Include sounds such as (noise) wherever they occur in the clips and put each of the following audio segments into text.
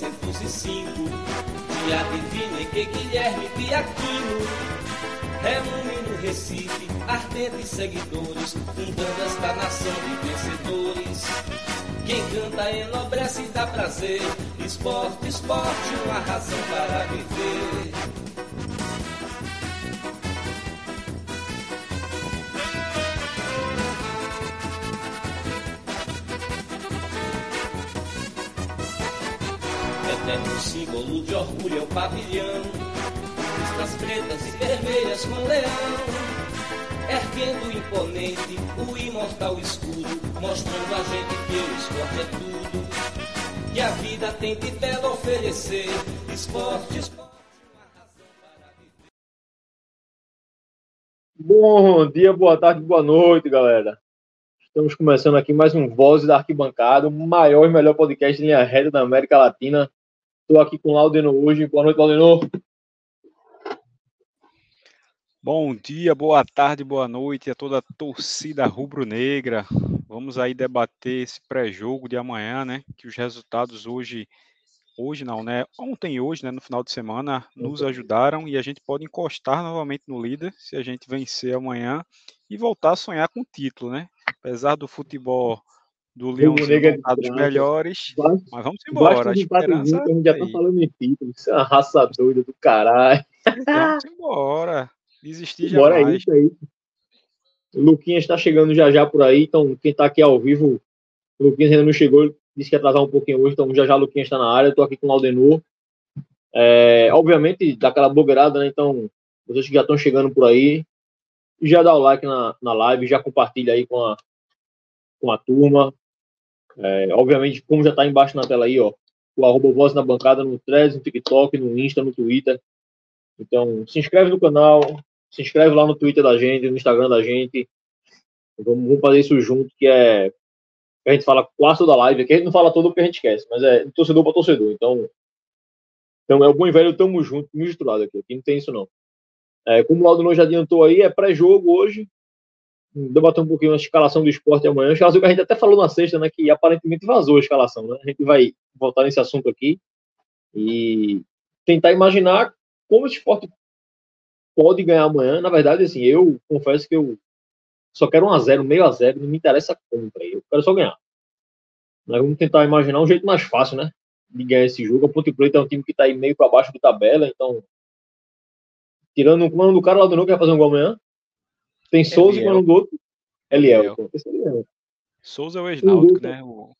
1905, dia divino em que Guilherme Piaquino reúne no Recife ardentes seguidores, fundando esta nação de vencedores. Quem canta enobrece e dá prazer, esporte, esporte, uma razão para viver. Símbolo de orgulho é o pavilhão. Listras pretas e vermelhas com leão. Erguendo imponente o imortal escudo, mostrando a gente que o esporte é tudo. Que a vida tem de belo oferecer. Esporte, esporte. Bom dia, boa tarde, boa noite, galera. Estamos começando aqui mais um Voz da Arquibancada, o maior e melhor podcast de linha reta da América Latina. Estou aqui com o Laudeno hoje. Boa noite, Laudeno. Bom dia, boa tarde, boa noite a toda a torcida rubro-negra. Vamos aí debater esse pré-jogo de amanhã, né? Que os resultados hoje, hoje não, né? Ontem e hoje, né? No final de semana, nos ajudaram e a gente pode encostar novamente no líder se a gente vencer amanhã e voltar a sonhar com o título, né? Apesar do futebol do Leãozinho dos melhores. Mas vamos embora. A esperança a gente já tá falando em título. Isso é uma raça doida do caralho. Vamos embora. Desistir já. Bora, é isso aí. O Luquinhas está chegando já já por aí, então quem está aqui ao vivo, o Luquinhas ainda não chegou, disse que ia atrasar um pouquinho hoje, então já já o Luquinhas está na área, eu tô aqui com o Aldenor. É, obviamente, daquela blogueirada, né? Então, vocês que já estão chegando por aí, já dá o like na, na live, já compartilha aí com a, com a turma. É, obviamente, como já está embaixo na tela aí, ó, o arroba voz na bancada no Threads, no TikTok, no Insta, no Twitter. Então, se inscreve no canal, se inscreve lá no Twitter da gente, no Instagram da gente. Vamos, vamos fazer isso junto, que é. A gente fala quase da live aqui, a gente não fala todo porque a gente esquece, mas é torcedor para torcedor. Então, então é o bom e velho, tamo junto, misturado aqui. Aqui não tem isso não. É, como o Aldo já adiantou aí, é pré-jogo hoje debater um pouquinho a escalação do esporte amanhã. A gente até falou na sexta, né? Que aparentemente vazou a escalação, né? A gente vai voltar nesse assunto aqui e tentar imaginar como o esporte pode ganhar amanhã. Na verdade, assim, eu confesso que eu só quero um a zero, meio a zero, não me interessa contra. Eu quero só ganhar. Mas vamos tentar imaginar um jeito mais fácil, né? De ganhar esse jogo. A Ponte Preta é um time que está aí meio para baixo de tabela, então. Tirando o comando do cara lá do novo que vai fazer um gol amanhã. Tem Souza e o do outro. Eliel. Eliel. Souza é o Reginaldo, né? O...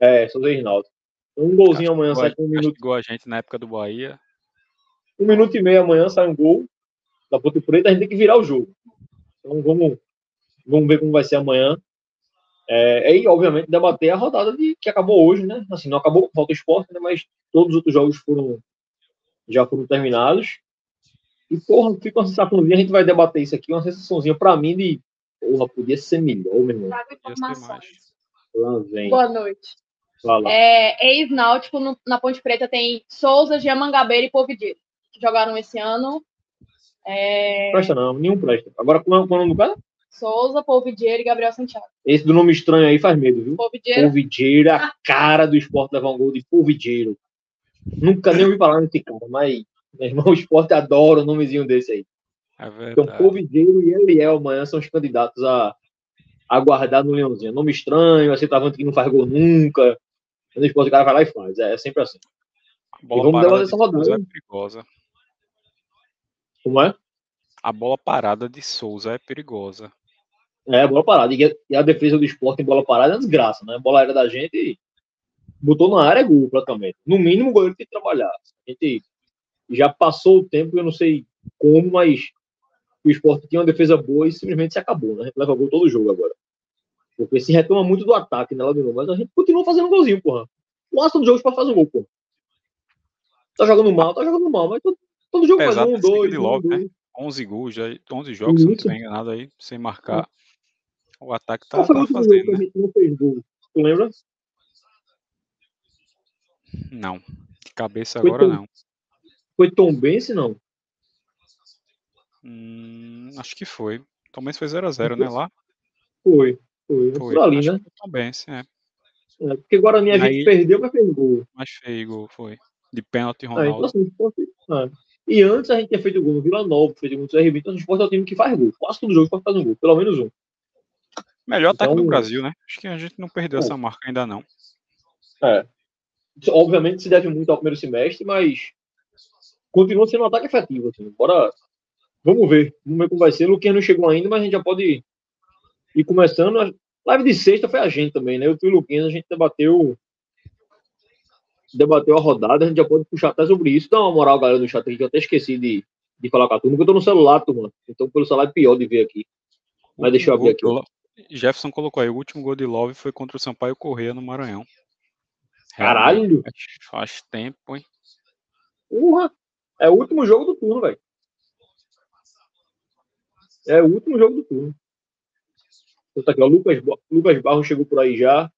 É, Souza e Reginaldo. Um golzinho amanhã sai com um minuto. Igual a gente na época do Bahia. Um minuto e meio amanhã sai um gol da Ponte Preta, a gente tem que virar o jogo. Então vamos, vamos ver como vai ser amanhã. É, e, obviamente, debater a rodada de, que acabou hoje, né? Assim, não acabou com falta esporte, né? Mas todos os outros jogos foram, já foram terminados. E, porra, fica uma sensaçãozinha, a gente vai debater isso aqui, uma sensaçãozinha pra mim de, porra, podia ser melhor, meu irmão. Lá vem. Boa noite. É, Ex-Náutico na Ponte Preta tem Souza, Giamangabeira e Povidir, que jogaram esse ano. É... Presta não, nenhum presta. Agora, qual é o nome do cara? Souza, Polvidier e Gabriel Santiago. Esse do nome estranho aí faz medo, viu? Polvidier. a cara do esporte levar um gol de Polvidier. Nunca nem ouvi falar nesse cara, mas meu irmão, (laughs) o esporte adora o nomezinho desse aí. É então, Covideiro e Eliel amanhã são os candidatos a, a guardar no Leãozinho. Nome estranho, assim, centroavante que não faz gol nunca. O esporte o cara vai lá e faz. É, é sempre assim. A bola e vamos parada essa rodada. é perigosa. Como é? A bola parada de Souza é perigosa. É, a bola parada. E a, e a defesa do esporte em bola parada é desgraça, né? A bola era da gente botou na área é gol praticamente. No mínimo o goleiro tem que trabalhar. A gente já passou o tempo, eu não sei como, mas o esporte tinha uma defesa boa e simplesmente se acabou, né? Leva gol todo jogo agora. Porque se reclama muito do ataque, né, Ladino? Mas a gente continua fazendo golzinho, porra. O Aston do jogo para fazer um gol, porra. Tá jogando mal, tá jogando mal, mas todo, todo jogo Pesado faz um, dois, de um, logo, dois. né? 11 gols, já, 11 jogos, se não estiver enganado aí, sem marcar. O ataque tá, Qual foi o tá fazendo, né? não fez gol? Tu lembra? Não, de cabeça Foi agora não. Foi Tom Bense, não? Hum, acho que foi. Também foi 0x0, né? Lá Foi. Foi. foi. Ali, acho né? sim, é. É, porque Guarani a gente perdeu, mas fez gol. Mas feio, gol, foi. De pênalti, Ah, então, Ronaldo. assim, o esporte- é. E antes a gente tinha feito gol no Vila Nova, fez gol no CRB, então o esporte é o time que faz gol. Quase todo jogo pode fazer um gol, pelo menos um. Melhor ataque então- do Brasil, né? Acho que a gente não perdeu É. essa marca ainda não. É. Obviamente se deve muito ao primeiro semestre, mas continua sendo um ataque efetivo. Assim. Bora. Vamos ver. Vamos ver como vai ser. O Luquinha não chegou ainda, mas a gente já pode ir começando. A live de sexta foi a gente também, né? Eu e o Luquinha, a gente debateu. Debateu a rodada, a gente já pode puxar até sobre isso. Dá uma moral, galera, do chat aqui, que eu até esqueci de, de falar com a turma, porque eu tô no celular, turma. Então pelo celular é pior de ver aqui. Mas deixa eu abrir aqui. Jefferson colocou aí, o último gol de Love foi contra o Sampaio Correia no Maranhão. Caralho! Faz, faz tempo, hein? Porra! É o último jogo do turno, velho. É o último jogo do turno. Tá aqui, ó. Lucas, Lucas Barros chegou por aí já.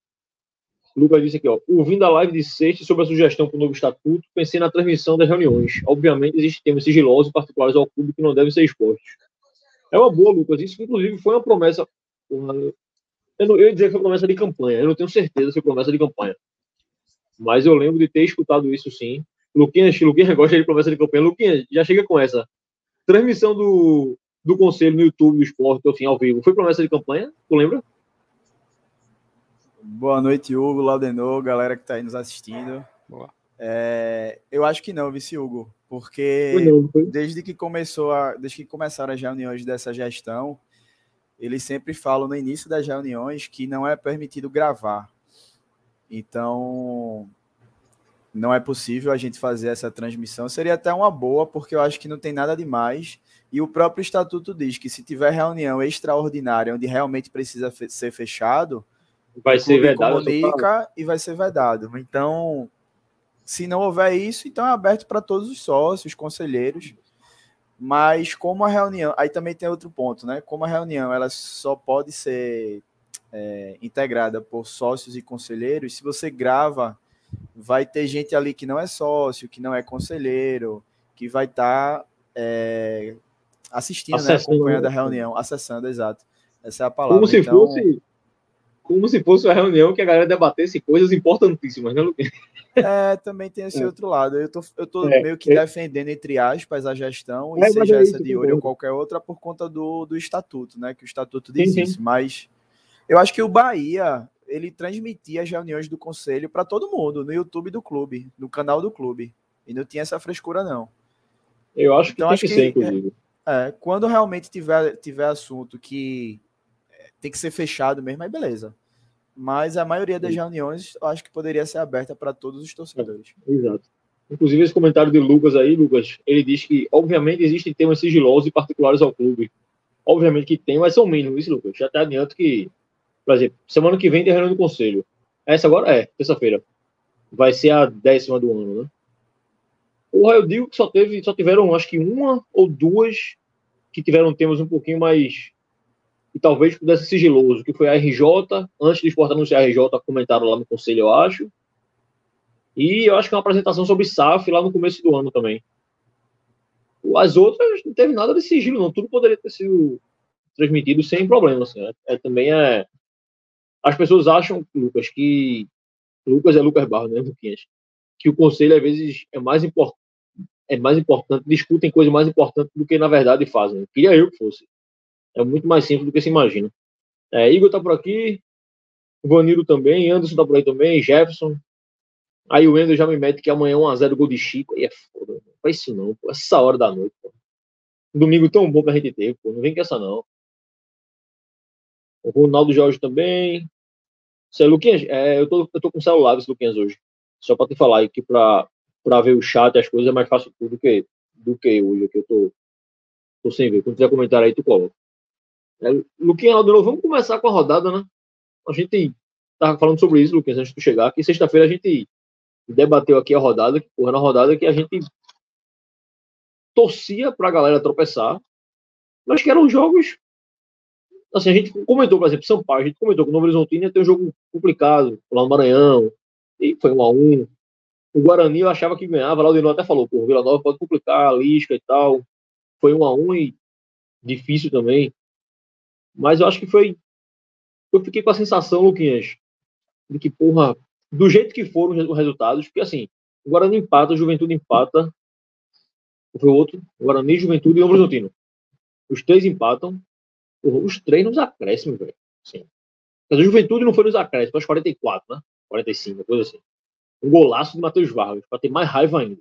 Lucas disse aqui, ó. Ouvindo a live de sexta sobre a sugestão para o novo estatuto, pensei na transmissão das reuniões. Obviamente, existem temas sigilosos particulares ao clube que não devem ser expostos. É uma boa, Lucas. Isso, inclusive, foi uma promessa. Eu, não, eu ia dizer que foi promessa de campanha. Eu não tenho certeza se foi promessa de campanha. Mas eu lembro de ter escutado isso sim. Luquinhas, Luquinhas gosta de promessa de campanha. Luquinhas, já chega com essa. Transmissão do, do conselho no YouTube do esporte, assim, ao vivo. Foi promessa de campanha? Tu lembra? Boa noite, Hugo, Laudenor, galera que está aí nos assistindo. Boa. É, eu acho que não, vice Hugo, porque Foi não foi? desde que começou a, desde que começaram as reuniões dessa gestão, eles sempre falam no início das reuniões que não é permitido gravar. Então, não é possível a gente fazer essa transmissão. Seria até uma boa, porque eu acho que não tem nada demais. E o próprio estatuto diz que se tiver reunião extraordinária onde realmente precisa fe- ser fechado, Vai ser falando. comunica e vai ser vedado. Então, se não houver isso, então é aberto para todos os sócios, conselheiros. Mas como a reunião, aí também tem outro ponto, né? Como a reunião ela só pode ser é, integrada por sócios e conselheiros, se você grava, vai ter gente ali que não é sócio, que não é conselheiro, que vai estar assistindo, né, acompanhando né? a reunião, acessando, exato. Essa é a palavra. Como se Então, fosse. Como se fosse uma reunião que a galera debatesse coisas importantíssimas, né, Luquinhas? É, também tem esse É. outro lado. Eu tô, eu tô É, meio que é. defendendo, entre aspas, a gestão, e É, seja é essa de hoje ou qualquer outra, por conta do, do estatuto, né? Que o estatuto diz Sim, sim. isso. Mas eu acho que o Bahia, ele transmitia as reuniões do conselho para todo mundo, no YouTube do clube, no canal do clube. E não tinha essa frescura, não. Eu acho que Então, tem acho que, ser, inclusive. É, quando realmente tiver, tiver assunto que é, tem que ser fechado mesmo, aí beleza. Mas a maioria das reuniões, eu acho que poderia ser aberta para todos os torcedores. Exato. Inclusive, esse comentário de Lucas aí, Lucas, ele diz que, obviamente, existem temas sigilosos e particulares ao clube. Obviamente que tem, mas são mínimos, isso, Lucas. Já até adianto que, por exemplo, semana que vem tem reunião do conselho. Essa agora é, terça-feira. Vai ser a décima do ano, né? Porra, eu digo que só, teve, só tiveram, acho que uma ou duas que tiveram temas um pouquinho mais. E talvez pudesse ser sigiloso, que foi a RJ, antes do Sport anunciar a RJ, comentaram lá no conselho, eu acho. E eu acho que é uma apresentação sobre SAF lá no começo do ano também. As outras não teve nada de sigilo, não. Tudo poderia ter sido transmitido sem problema. Assim, né? é, também é. As pessoas acham, Lucas, que. Lucas é Lucas Barros, né, Luquinhas? Que o conselho, às vezes, é mais, import... é mais importante, discutem coisas mais importantes do que, na verdade, fazem. Queria eu que fosse. É muito mais simples do que se imagina. É, Igor tá por aqui, Vanilo também, Anderson tá por aí também, Jefferson. Aí o Wendel já me mete que amanhã é 1x0 gol de Chico. Aí é foda, não faz isso não, pô. Essa hora da noite, pô. Domingo tão bom que a gente teve, pô. Não vem com essa não. O Ronaldo Jorge também. Aí, Luquinhas, é, eu, tô, eu tô com celular desse Luquinhas hoje. Só pra te falar que pra, pra ver o chat e as coisas é mais fácil do que, do que hoje, aqui eu tô, tô sem ver. Quando tiver comentário aí, tu coloca. É, Luquinhas, de novo, vamos começar com a rodada, né? a gente tava falando sobre isso, Lucas, antes de chegar, que sexta-feira a gente debateu aqui a rodada, que porra, na rodada que a gente torcia pra galera tropeçar, mas que eram jogos. Assim, a gente comentou, por exemplo, São Paulo, a gente comentou que o Novo Horizontino ia ter um jogo complicado lá no Maranhão, e foi um a um. O Guarani eu achava que ganhava, lá o Dino até falou, pô, o Vila Nova pode complicar a Lisca e tal. Foi um a um e difícil também. Mas eu acho que foi. Eu fiquei com a sensação, Luquinhas, de que, porra, do jeito que foram os resultados, porque assim, o Guarani empata, o Juventude empata, foi outro, o Guarani, Juventude e o Horizontino. Os três empatam, os três nos acréscimos, velho. Sim. Mas o Juventude não foi nos acréscimos, aos 44, né? 45, coisa assim. Um golaço de Matheus Vargas, para ter mais raiva ainda.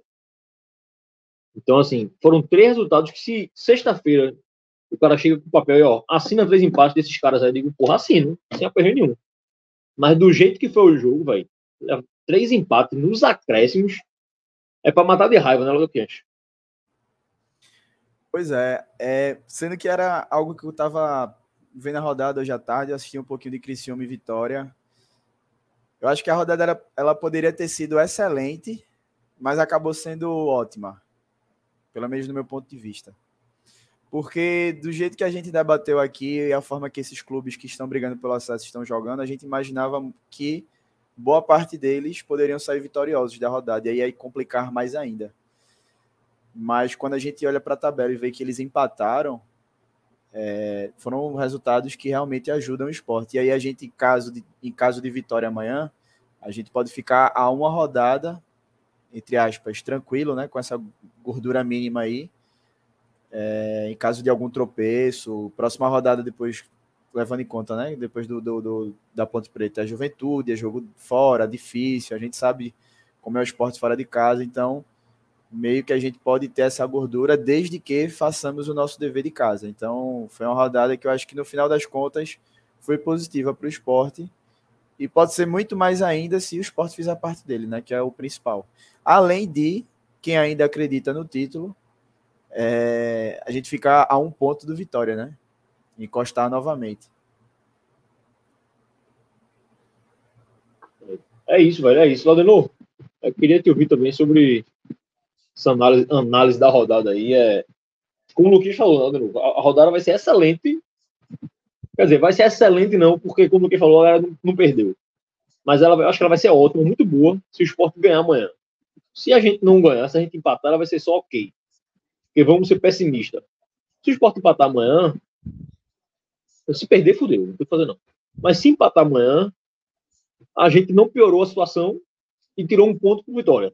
Então, assim, foram três resultados que se sexta-feira o cara chega com o papel e, ó, assina três empates desses caras aí, eu digo, porra, assino, sem aperreio nenhum. Mas do jeito que foi o jogo, velho, três empates nos acréscimos é para matar de raiva, né, Luquinhas? Pois é, é, sendo que era algo que eu tava vendo a rodada hoje à tarde, assisti um pouquinho de Criciúma e Vitória. Eu acho que a rodada era, ela poderia ter sido excelente, mas acabou sendo ótima, pelo menos no meu ponto de vista. Porque do jeito que a gente debateu aqui e a forma que esses clubes que estão brigando pelo acesso estão jogando, a gente imaginava que boa parte deles poderiam sair vitoriosos da rodada e aí complicar mais ainda. Mas quando a gente olha para a tabela e vê que eles empataram, é, foram resultados que realmente ajudam o esporte. E aí a gente, em caso de, em caso de vitória amanhã, a gente pode ficar a uma rodada, entre aspas, tranquilo, né, com essa gordura mínima aí, é, em caso de algum tropeço, próxima rodada depois, levando em conta, né? Depois do, do, do da Ponte Preta, a juventude, é jogo fora, difícil, a gente sabe como é o esporte fora de casa, então meio que a gente pode ter essa gordura desde que façamos o nosso dever de casa. Então, foi uma rodada que eu acho que no final das contas foi positiva para o esporte e pode ser muito mais ainda se o esporte fizer parte dele, né? Que é o principal. Além de quem ainda acredita no título é, a gente ficar a um ponto do Vitória, né? Encostar novamente. É isso, velho, é isso. Laudenor, eu queria te ouvir também sobre essa análise, análise da rodada aí. É, como o Luquinhas falou, Laudenor, a, rodada vai ser excelente. Quer dizer, vai ser excelente não, porque como o Luquinhas falou, ela não, perdeu. Mas ela, eu acho que ela vai ser ótima, muito boa, se o esporte ganhar amanhã. Se a gente não ganhar, se a gente empatar, ela vai ser só ok. Porque vamos ser pessimistas. Se o esporte empatar amanhã, se perder, fudeu, não tem que fazer não. Mas se empatar amanhã, a gente não piorou a situação e tirou um ponto com vitória.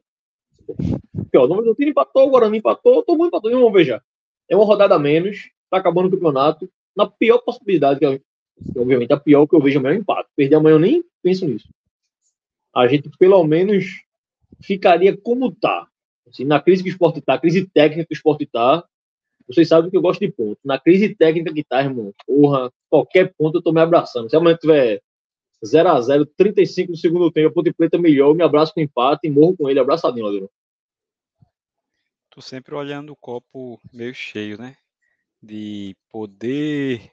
Porque, ó, o time empatou, o Guarani empatou, todo mundo empatou. E vamos ver já. É uma rodada a menos, tá acabando o campeonato. Na pior possibilidade, que, que obviamente a pior que eu vejo é o empate. Perder amanhã eu nem penso nisso. A gente pelo menos ficaria como tá. Assim, na crise que o esporte está, crise técnica que o esporte está, vocês sabem que eu gosto de ponto. Na crise técnica que está, irmão, porra, qualquer ponto eu tô me abraçando. Se amanhã tiver 0x0, 35 no segundo tempo, a Ponte Preta melhor, eu me abraço com empate e morro com ele, abraçadinho, Ladrão. Tô sempre olhando o copo meio cheio, né? De poder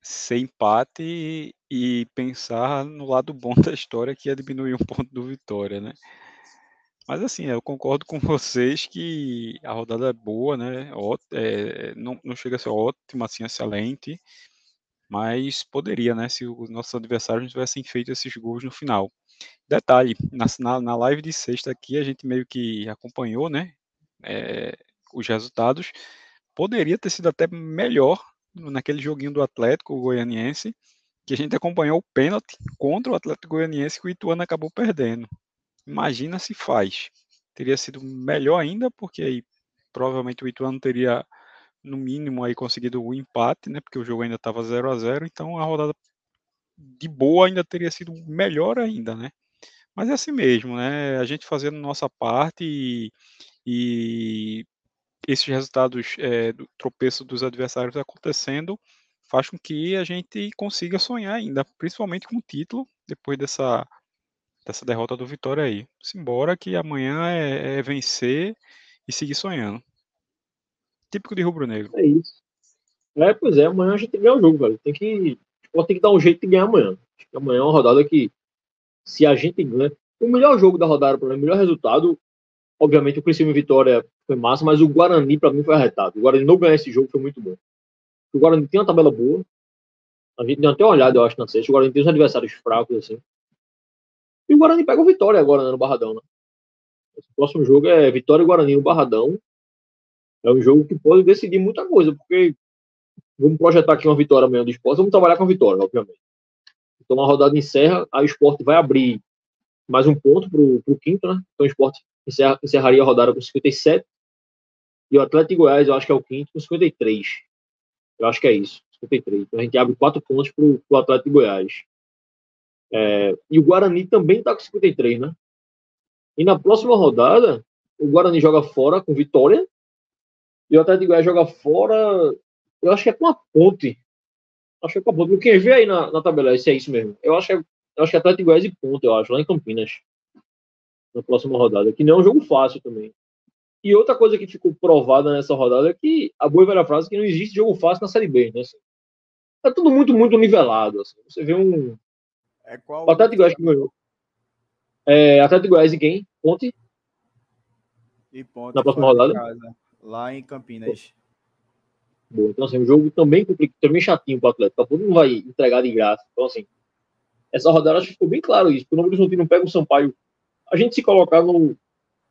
ser empate e pensar no lado bom (laughs) da história, que é diminuir um ponto do Vitória, né? Mas assim, eu concordo com vocês que a rodada é boa, né? É, não, não chega a ser ótima, assim, excelente, mas poderia, né? Se os nossos adversários tivessem feito esses gols no final. Detalhe, na, na live de sexta aqui, a gente meio que acompanhou, né? É, os resultados. Poderia ter sido até melhor naquele joguinho do Atlético Goianiense, que a gente acompanhou o pênalti contra o Atlético Goianiense que o Ituano acabou perdendo. Imagina se faz. Teria sido melhor ainda, porque aí provavelmente o Ituano teria, no mínimo, aí conseguido o empate, né? Porque o jogo ainda estava 0 a 0 então a rodada de boa ainda teria sido melhor ainda, né? Mas é assim mesmo, né? A gente fazendo nossa parte e, e esses resultados é, do tropeço dos adversários acontecendo faz com que a gente consiga sonhar ainda, principalmente com o título, depois dessa dessa derrota do Vitória aí. Simbora que amanhã é, é vencer e seguir sonhando. Típico de rubro-negro. É isso. É, pois é, amanhã a gente tem ganhar o jogo, velho. Tem que. ter que dar um jeito de ganhar amanhã. Acho que amanhã é uma rodada que, se a gente ganha. O melhor jogo da rodada, o melhor resultado, obviamente o Criciúma Vitória foi massa, mas o Guarani, para mim, foi arretado. O Guarani não ganhar esse jogo foi muito bom. O Guarani tem uma tabela boa. A gente deu até uma olhada, eu acho, na sexta. O Guarani tem os adversários fracos, assim. E o Guarani pega o Vitória agora, né, no Barradão, né? O próximo jogo é Vitória e Guarani no Barradão. É um jogo que pode decidir muita coisa, porque vamos projetar aqui uma vitória amanhã do esporte, vamos trabalhar com a vitória, obviamente. Então a rodada encerra, o esporte vai abrir mais um ponto para o quinto, né? Então o esporte encerra, encerraria a rodada com 57. E o Atlético Goiás, eu acho que é o quinto, com 53. Eu acho que é isso, 53. Então a gente abre quatro pontos para o Atlético Goiás. É, e o Guarani também está com 53, né? E na próxima rodada, o Guarani joga fora com vitória. E o Atlético Goiás joga fora eu acho que é com a ponte. Acho que é com a ponte. O que vê aí na, na tabela, se é isso mesmo. Eu acho que é, eu acho que é Atlético Goiás e ponte, eu acho, lá em Campinas. Na próxima rodada. Que não é um jogo fácil também. E outra coisa que ficou provada nessa rodada é que a boa e velha frase é que não existe jogo fácil na Série B, né? Assim, tá tudo muito, muito nivelado. Assim. Você vê um. É qual? O Atlético Goiás que ganhou. É, Atlético Goiás e quem? Ponte? E Ponte. Na próxima rodada? Casa, lá em Campinas boa. Então, assim, um jogo também complicado, também chatinho para o Atlético. O Atlético não vai entregar de graça. Então, assim, essa rodada acho que ficou bem claro isso. Porque o Novo Horizontino não pega o Sampaio. A gente se colocar no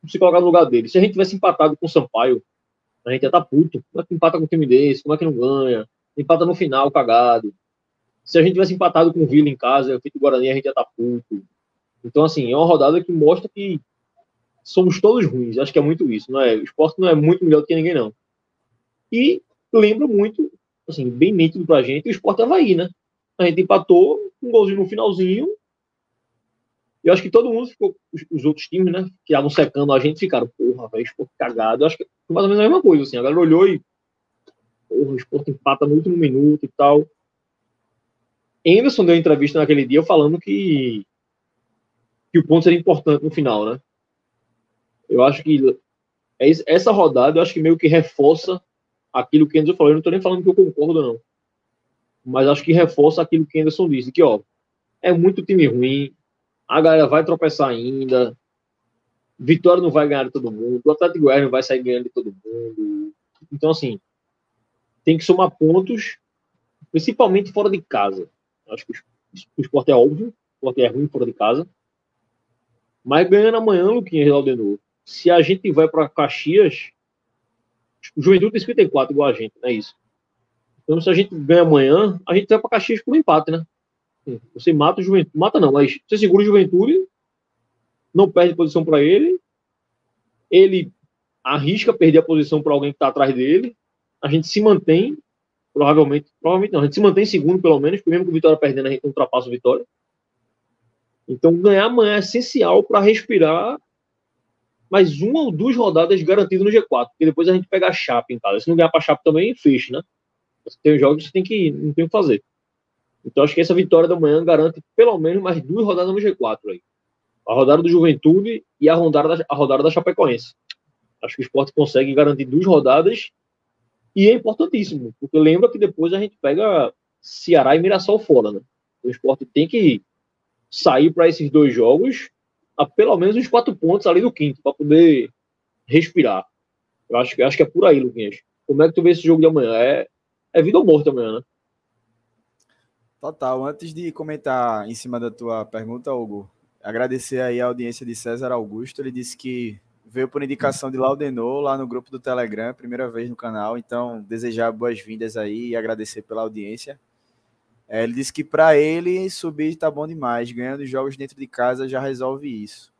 se colocar no lugar dele. Se a gente tivesse empatado com o Sampaio, a gente ia estar tá puto. Como é que empata com um time desse? Como é que não ganha? Empata no final, cagado. Se a gente tivesse empatado com o Vila em casa, feito o Guarani, a gente ia estar tá puto. Então, assim, é uma rodada que mostra que somos todos ruins. Acho que é muito isso. Não é? O esporte não é muito melhor do que ninguém, não. E lembra muito, assim, bem nítido pra gente, o Sport Havaí, né? A gente empatou, um golzinho no finalzinho. Eu acho que todo mundo ficou, os, os outros times, né, que estavam secando a gente, ficaram, porra, velho, Sport cagado. Eu acho que foi mais ou menos a mesma coisa, assim. A galera olhou e, porra, o Sport empata no último minuto e tal. Anderson deu entrevista naquele dia falando que, que o ponto seria importante no final, né? Eu acho que essa rodada, eu acho que meio que reforça aquilo que Anderson falou. Eu não estou nem falando que eu concordo, não. Mas acho que reforça aquilo que Anderson disse, que, ó, é muito time ruim, a galera vai tropeçar ainda, Vitória não vai ganhar de todo mundo, o Atlético Goiás não vai sair ganhando de todo mundo. Então, assim, tem que somar pontos, principalmente fora de casa. Acho que o esporte é óbvio, o esporte é ruim fora de casa. Mas ganhando amanhã, Luquinhas Laudenor, se a gente vai para Caxias, o Juventude tem 54 igual a gente, não é isso. Então, se a gente ganha amanhã, a gente vai para Caxias por um empate, né? Você mata o Juventude, mata não, mas você segura o Juventude, não perde posição para ele, ele arrisca perder a posição para alguém que está atrás dele, a gente se mantém, provavelmente, provavelmente não, a gente se mantém segundo pelo menos, mesmo que o Vitória perdendo, a gente ultrapassa o Vitória. Então, ganhar amanhã é essencial para respirar mais uma ou duas rodadas garantidas no G4, porque depois a gente pega a Chape em casa. Se não ganhar para a Chape também, fecha, né? Tem jogos que você tem que, não tem o que fazer. Então acho que essa vitória da manhã garante pelo menos mais duas rodadas no G4 aí. A rodada do Juventude e a rodada da, a rodada da Chapecoense. Acho que o esporte consegue garantir duas rodadas e é importantíssimo, porque lembra que depois a gente pega Ceará e Mirassol fora, né? O esporte tem que sair para esses dois jogos a pelo menos uns quatro pontos ali do quinto, para poder respirar. Eu acho, acho que é por aí, Luquinhas. Como é que tu vê esse jogo de amanhã? É, é vida ou morte amanhã, né? Total. Antes de comentar em cima da tua pergunta, Hugo, agradecer aí a audiência de César Augusto. Ele disse que veio por indicação de Laudenor lá no grupo do Telegram, primeira vez no canal. Então, desejar boas-vindas aí e agradecer pela audiência. É, ele disse que para ele subir está bom demais, ganhando jogos dentro de casa já resolve isso.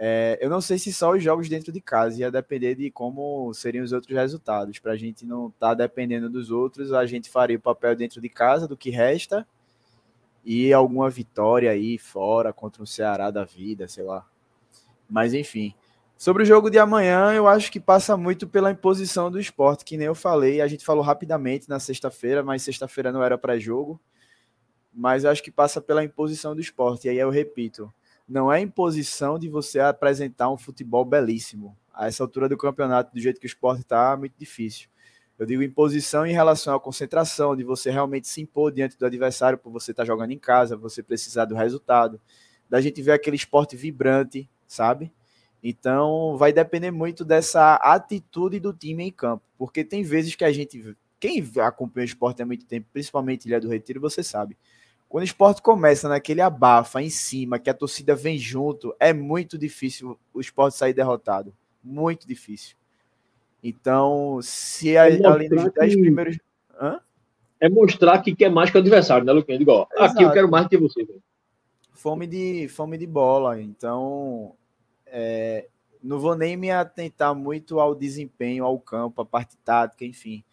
É, eu não sei se só os jogos dentro de casa ia depender de como seriam os outros resultados. Para a gente não estar tá dependendo dos outros, a gente faria o papel dentro de casa do que resta e alguma vitória aí fora contra o Ceará da vida, sei lá. Mas enfim. Sobre o jogo de amanhã, eu acho que passa muito pela imposição do esporte, que nem eu falei. A gente falou rapidamente na sexta-feira, mas sexta-feira não era para jogo. Mas eu acho que passa pela imposição do esporte. E aí eu repito: não é imposição de você apresentar um futebol belíssimo. A essa altura do campeonato, do jeito que o esporte está, é muito difícil. Eu digo imposição em relação à concentração, de você realmente se impor diante do adversário por você estar tá jogando em casa, você precisar do resultado, da gente ver aquele esporte vibrante, sabe? Então, vai depender muito dessa atitude do time em campo, porque tem vezes que a gente, quem acompanha o esporte há muito tempo, principalmente Ilha do Retiro, você sabe. Quando o esporte começa naquele abafa em cima, que a torcida vem junto, é muito difícil o esporte sair derrotado. Muito difícil. Então, se a, é além dos 10 que... primeiros. Hã? É mostrar que quer mais que o adversário, né, Luquinha? Digo, ó, aqui eu quero mais que você. Fome de, fome de bola. Então, é, não vou nem me atentar muito ao desempenho, ao campo, a parte tática, enfim.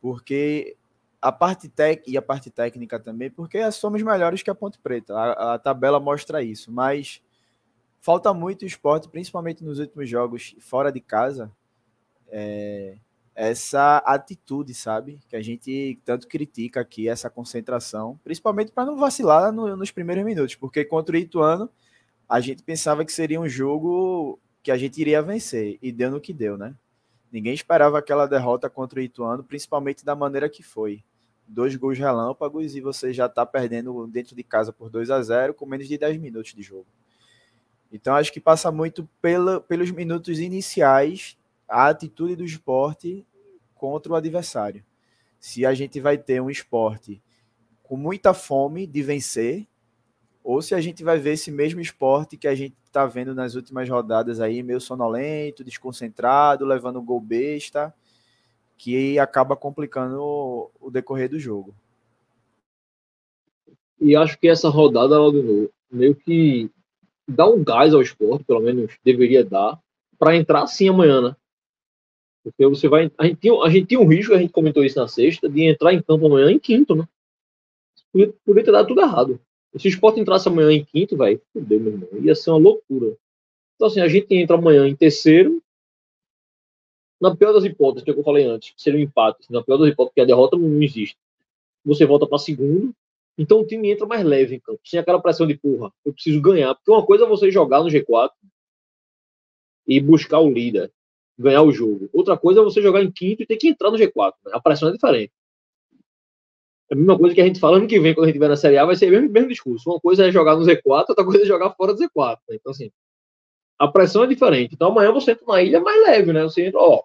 Porque a parte técnica e a parte técnica também, porque somos melhores que a Ponte Preta. A, a tabela mostra isso, mas falta muito esporte, principalmente nos últimos jogos fora de casa, é, essa atitude, sabe? Que a gente tanto critica aqui, essa concentração, principalmente para não vacilar no, nos primeiros minutos, porque contra o Ituano a gente pensava que seria um jogo que a gente iria vencer, e deu no que deu, né? Ninguém esperava aquela derrota contra o Ituano, principalmente da maneira que foi. Dois gols relâmpagos e você já está perdendo dentro de casa por 2 a 0 com menos de 10 minutos de jogo. Então acho que passa muito pela, pelos minutos iniciais a atitude do esporte contra o adversário. Se a gente vai ter um esporte com muita fome de vencer, ou se a gente vai ver esse mesmo esporte que a gente está vendo nas últimas rodadas aí, meio sonolento, desconcentrado, levando gol besta, que acaba complicando o, o decorrer do jogo. E acho que essa rodada, meio que dá um gás ao esporte, pelo menos deveria dar, para entrar sim amanhã, né? Porque você vai. A gente, tinha, a gente tinha um risco, a gente comentou isso na sexta, de entrar em campo amanhã em quinto, né? Podia, podia ter dado tudo errado. Se o Sport entrasse amanhã em quinto, velho, fudeu, meu irmão. Ia ser uma loucura. Então, assim, a gente entra amanhã em terceiro. Na pior das hipóteses, que, eu falei antes, seria um empate. Na pior das hipóteses, que a derrota não existe. Você volta para segundo. Então o time entra mais leve em campo, sem aquela pressão de porra. Eu preciso ganhar. Porque uma coisa é você jogar no G4 e buscar o líder ganhar o jogo. Outra coisa é você jogar em quinto e ter que entrar no G4. Né? A pressão é diferente. É a mesma coisa que a gente fala ano que vem, quando a gente tiver na Série A, vai ser o mesmo, mesmo discurso. Uma coisa é jogar no Z4, outra coisa é jogar fora do Z4. Né? Então, assim, a pressão é diferente. Então, amanhã você entra na ilha mais leve, né? Você entra, ó,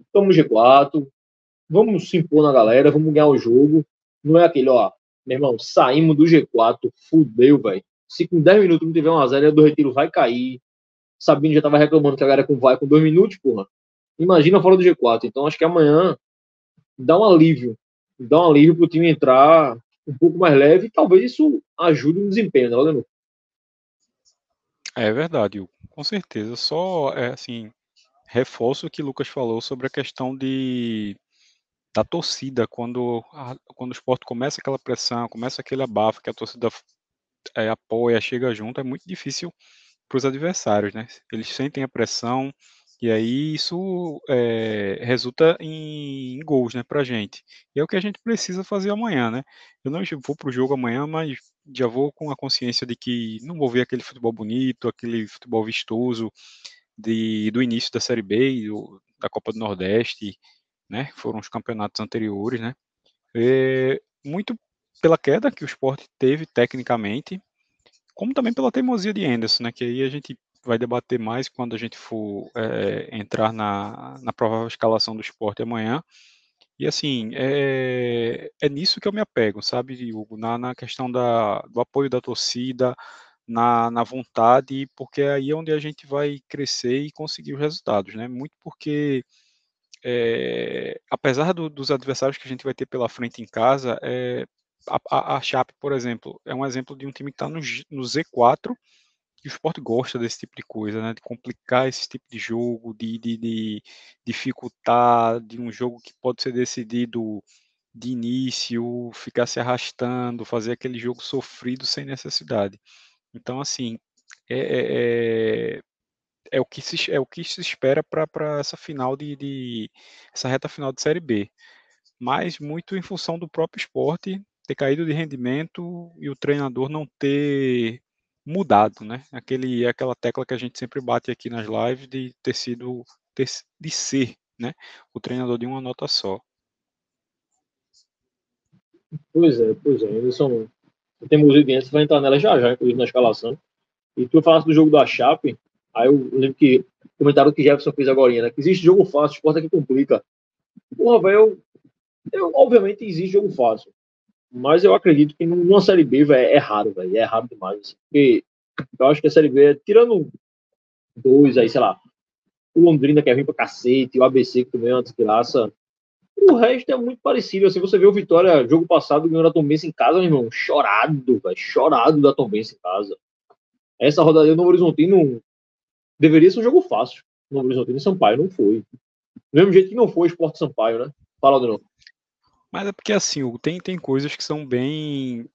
estamos no G4, vamos se impor na galera, vamos ganhar o jogo. Não é aquele, ó, meu irmão, saímos do G4, fudeu, velho. Se com 10 minutos não tiver uma zero, do retiro vai cair. Sabino já tava reclamando que a galera vai com dois minutos, porra. Imagina fora do G4. Então acho que amanhã dá um alívio. Dá um alívio pro time entrar um pouco mais leve e talvez isso ajude no desempenho, né, Leonor? É verdade, Hugo. Com certeza. Só, é, assim, reforço o que o Lucas falou sobre a questão de da torcida, quando, a, quando o esporte começa aquela pressão, começa aquele abafo que a torcida é, apoia, chega junto, é muito difícil para os adversários, né? Eles sentem a pressão e aí isso é, resulta em, em gols, né, para a gente. E é o que a gente precisa fazer amanhã, né? Eu não vou para o jogo amanhã, mas já vou com a consciência de que não vou ver aquele futebol bonito, aquele futebol vistoso de, do início da Série B, do, da Copa do Nordeste, né? Foram os campeonatos anteriores, né? É, muito pela queda que o esporte teve tecnicamente, como também pela teimosia de Anderson, né, que aí a gente vai debater mais quando a gente for é, entrar na, na provável escalação do esporte amanhã. E assim, é, é nisso que eu me apego, sabe, Hugo? Na, na questão da, do apoio da torcida, na, na vontade, porque é aí onde a gente vai crescer e conseguir os resultados, né? Muito porque, é, apesar do, dos adversários que a gente vai ter pela frente em casa, é, a, a, Chape, por exemplo, é um exemplo de um time que está no, no Z4 e o esporte gosta desse tipo de coisa, né? De complicar esse tipo de jogo, de, de, de, dificultar, de um jogo que pode ser decidido de início, ficar se arrastando, fazer aquele jogo sofrido sem necessidade. Então, assim, é, é, é, é o, que se, é o que se espera para essa final de, de essa reta final de Série B. Mas muito em função do próprio esporte ter caído de rendimento e o treinador não ter mudado, né? Aquele, aquela tecla que a gente sempre bate aqui nas lives de ter sido, ter, de ser, né? O treinador de uma nota só. Pois é, pois é. Anderson, temos evidências, vai entrar nela já já, inclusive na escalação. E tu falaste do jogo da Chape, aí eu lembro que comentaram que Jefferson fez agora, né? Que existe jogo fácil, esporte é que complica. Porra, velho, eu, eu, obviamente existe jogo fácil. Mas eu acredito que numa Série B, velho, é raro, velho. É raro demais. Assim, porque eu acho que a Série B, tirando dois aí, sei lá, o Londrina quer vir pra cacete, o ABC que também é uma desgraça. O resto é muito parecido. Assim, você vê o Vitória, jogo passado, ganhou a Tombense em casa, meu irmão. Chorado, velho. Chorado da Tombense em casa. Essa rodada no Horizontino deveria ser um jogo fácil. No Horizontino e Sampaio, não foi. Do mesmo jeito que não foi o Esporte Sampaio, né? Fala novo. Mas é porque assim, tem, tem coisas que são bem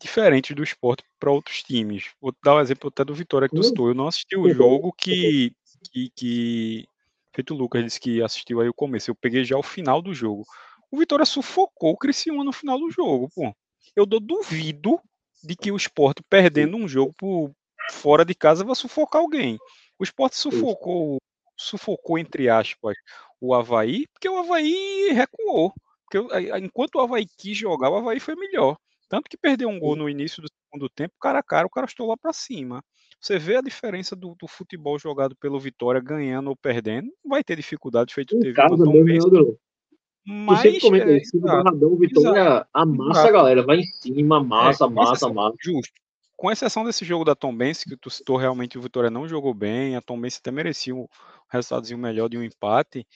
diferentes do esporte para outros times. Vou dar o um exemplo até do Vitória que tu citou. Eu não assisti o jogo que, que, que feito o Lucas disse que assistiu aí o começo. Eu peguei já o final do jogo. O Vitória sufocou o Criciúma no final do jogo, pô. Eu dou duvido de que o esporte perdendo um jogo por fora de casa vai sufocar alguém. O esporte sufocou, sufocou entre aspas, o Havaí, porque o Havaí recuou. Porque enquanto o Havaí quis jogar, o Havaí foi melhor. Tanto que perdeu um gol no início do segundo tempo, cara a cara, o cara estou lá para cima. Você vê a diferença do, do, futebol jogado pelo Vitória ganhando ou perdendo, vai ter dificuldade feito teve casa mesmo, mesmo. Mas você comenta é, isso, o Barradão, Vitória amassa exato. a galera, vai em cima, massa, é, massa, massa. Justo. Com exceção desse jogo da Tombense, que tu citou realmente o Vitória não jogou bem, a Tombense até merecia um resultadozinho melhor de um empate,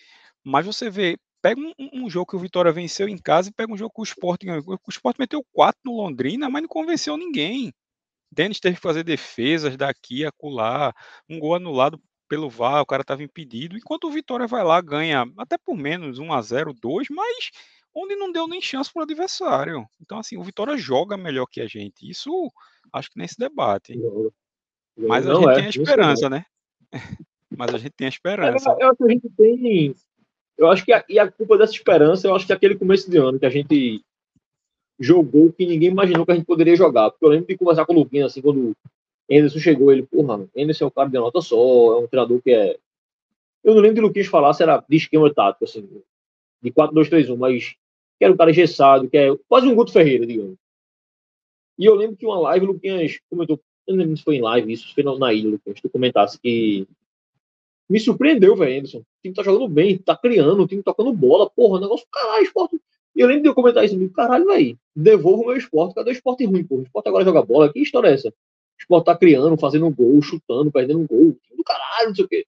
mas você vê Pega um, um, jogo que o Vitória venceu em casa e pega um jogo que o Sport ganhou. O Sport meteu 4 no Londrina, mas não convenceu ninguém. Denis teve que fazer defesas daqui, acolá, um gol anulado pelo VAR, o cara estava impedido, enquanto o Vitória vai lá, ganha até por menos 1 a 0 2 mas onde não deu nem chance para o adversário. Então, assim, o Vitória joga melhor que a gente. Isso acho que nesse debate. Não, mas a gente é, tem a esperança, né? (laughs) mas a gente tem a esperança. É, eu acho que a gente tem eu acho que a, e a culpa dessa esperança, eu acho que é aquele começo de ano que a gente jogou que ninguém imaginou que a gente poderia jogar. Porque eu lembro de conversar com o Luquinha, assim, quando o Anderson chegou, ele, porra, Anderson é um cara de nota só, é um treinador que é. Eu não lembro de Luquinhas falar se era de esquema tático, assim, de 4-2-3-1, mas que era um cara engessado, que é quase um Guto Ferreira, digamos. E eu lembro que uma live, o Luquinhas comentou, eu não lembro se foi em live isso, foi na ilha, Luquinhas, tu comentasse que me surpreendeu, velho, Anderson. O time tá jogando bem, tá criando, o time tocando bola, porra, negócio, caralho, esporte. E eu lembro de eu comentar isso, caralho, velho, devolvo o meu esporte, cadê o esporte ruim, porra? O esporte agora joga bola, que história é essa? O esporte tá criando, fazendo gol, chutando, perdendo gol, do caralho, não sei o quê.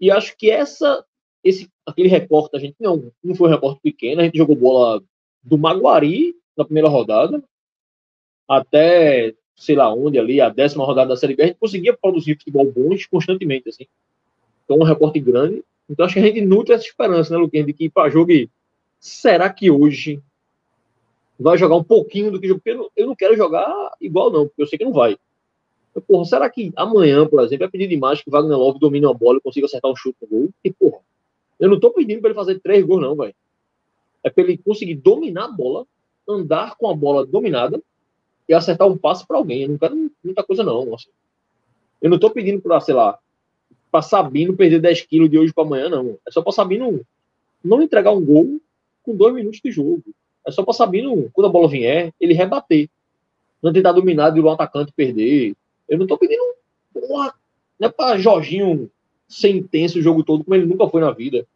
E acho que essa, esse, aquele recorte, a gente não, não foi um recorte pequeno, a gente jogou bola do Maguari na primeira rodada até sei lá onde ali, a décima rodada da Série B, a gente conseguia produzir futebol bons constantemente, assim. Então, um recorte grande. Então, acho que a gente nutre essa esperança, né, Luquinha, de que para jogo. Será que hoje vai jogar um pouquinho do que jogo? Porque eu não, quero jogar igual, não, porque eu sei que não vai. Porra, será que amanhã, por exemplo, é pedir demais que Wagner Love domine uma bola e consiga acertar um chute no gol? E, porra, eu não tô pedindo para ele fazer três gols, não, velho. É para ele conseguir dominar a bola, andar com a bola dominada e acertar um passe para alguém. Eu não quero muita coisa, não. Assim. Eu não tô pedindo para, sei lá, para Sabino perder 10 quilos de hoje para amanhã, não. É só para Sabino não entregar um gol com dois minutos de jogo. É só para Sabino, quando a bola vier, ele rebater. Não tentar dominar de um atacante perder. Eu não tô pedindo. Porra, não é para Jorginho ser intenso o jogo todo, como ele nunca foi na vida.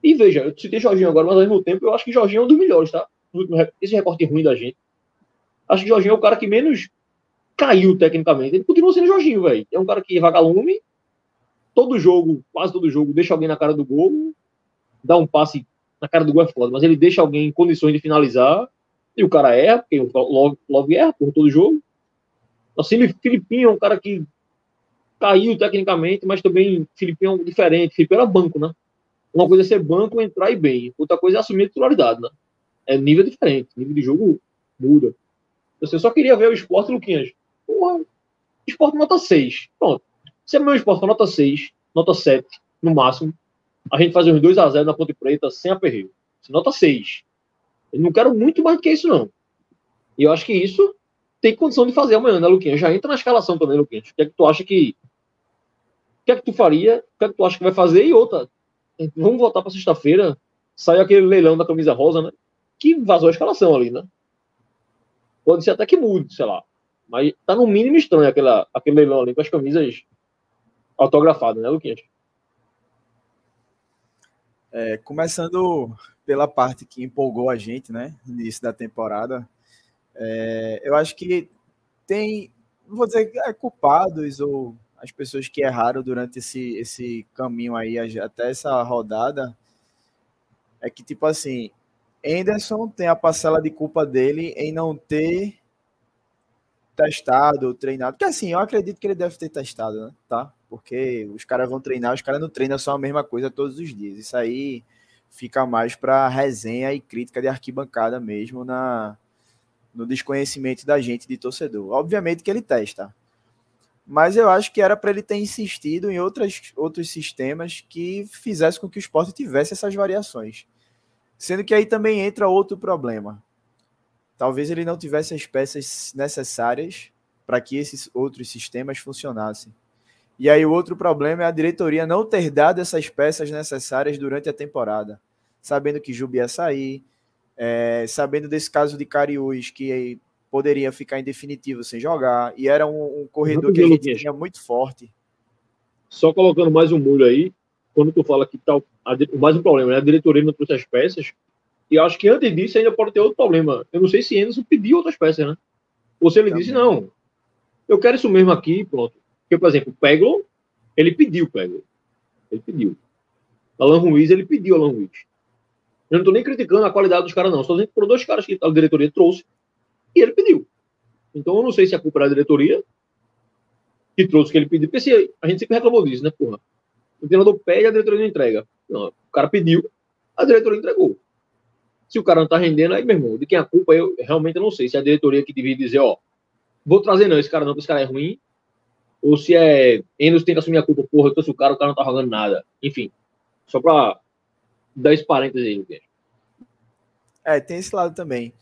E veja, eu citei Jorginho agora, mas ao mesmo tempo eu acho que Jorginho é um dos melhores, tá? Esse recorte ruim da gente. Acho que Jorginho é o cara que menos caiu tecnicamente. Ele continua sendo Jorginho, velho. É um cara que vagalume, todo jogo, quase todo jogo, deixa alguém na cara do gol, dá um passe na cara do gol é foda, mas ele deixa alguém em condições de finalizar, e o cara erra, porque o Love, erra por todo jogo. Assim, Filipinho é um cara que caiu tecnicamente, mas também Filipinho é diferente. Filipinho era banco, né? Uma coisa é ser banco, entrar e bem. Outra coisa é assumir a titularidade, né? É nível diferente, nível de jogo muda. Eu só queria ver o esporte, Luquinhas. Porra, esporte nota 6. Pronto. Se é meu esporte for nota 6, nota 7, no máximo, a gente faz uns 2 a 0 na Ponte Preta sem aperreio. Nota 6. Eu não quero muito mais do que isso, não. E eu acho que isso tem condição de fazer amanhã, né, Luquinhas? Já entra na escalação também, Luquinhas. O que é que tu acha que. O que é que tu faria? O que é que tu acha que vai fazer? E outra, vamos voltar para sexta-feira. Sai aquele leilão da camisa rosa, né? que vazou a escalação ali, né? Pode ser até que mude, sei lá. Mas tá no mínimo estranho aquela, aquele leilão ali com as camisas autografadas, né, Luquinhas? É, começando pela parte que empolgou a gente, né, no início da temporada, é, eu acho que tem, não vou dizer é, culpados ou as pessoas que erraram durante esse, esse caminho aí até essa rodada, é que, tipo assim, Anderson tem a parcela de culpa dele em não ter testado, treinado. Porque assim, eu acredito que ele deve ter testado, né? Tá? Porque os caras vão treinar, os caras não treinam só a mesma coisa todos os dias. Isso aí fica mais para resenha e crítica de arquibancada mesmo na no desconhecimento da gente de torcedor. Obviamente que ele testa. Mas eu acho que era para ele ter insistido em outras, outros sistemas que fizessem com que o esporte tivesse essas variações. Sendo que aí também entra outro problema. Talvez ele não tivesse as peças necessárias para que esses outros sistemas funcionassem. E aí o outro problema é a diretoria não ter dado essas peças necessárias durante a temporada, sabendo que Jubi ia sair, é, sabendo desse caso de Cariús, que poderia ficar em definitivo sem jogar, e era um, um corredor que a gente tinha muito forte. Só colocando mais um molho aí, quando tu fala que tal, tá, mais um problema, né? A diretoria não trouxe as peças, e acho que antes disso ainda pode ter outro problema. Eu não sei se Anderson pediu outras peças, né? Ou se ele Também. disse, não, eu quero isso mesmo aqui, pronto. Porque, por exemplo, o Peglo, ele pediu o Peglo. Ele pediu. Alan Ruiz, ele pediu Alan Ruiz. Eu não estou nem criticando a qualidade dos caras, não. Estou dizendo que foram dois caras que a diretoria trouxe e ele pediu. Então, eu não sei se a culpa era da diretoria que trouxe o que ele pediu. Porque se, a gente sempre reclamou disso, né, porra? O treinador pede, a diretoria não entrega. Não, o cara pediu, a diretoria entregou. Se o cara não tá rendendo, aí, meu irmão, de quem a culpa eu realmente não sei. Se é a diretoria que devia dizer, ó, vou trazer não, esse cara não, porque esse cara é ruim. Ou se é Enos que assumir a culpa, porra, eu trouxe o cara, o cara não tá jogando nada. Enfim, só pra dar esse parênteses aí, É, tem esse lado também.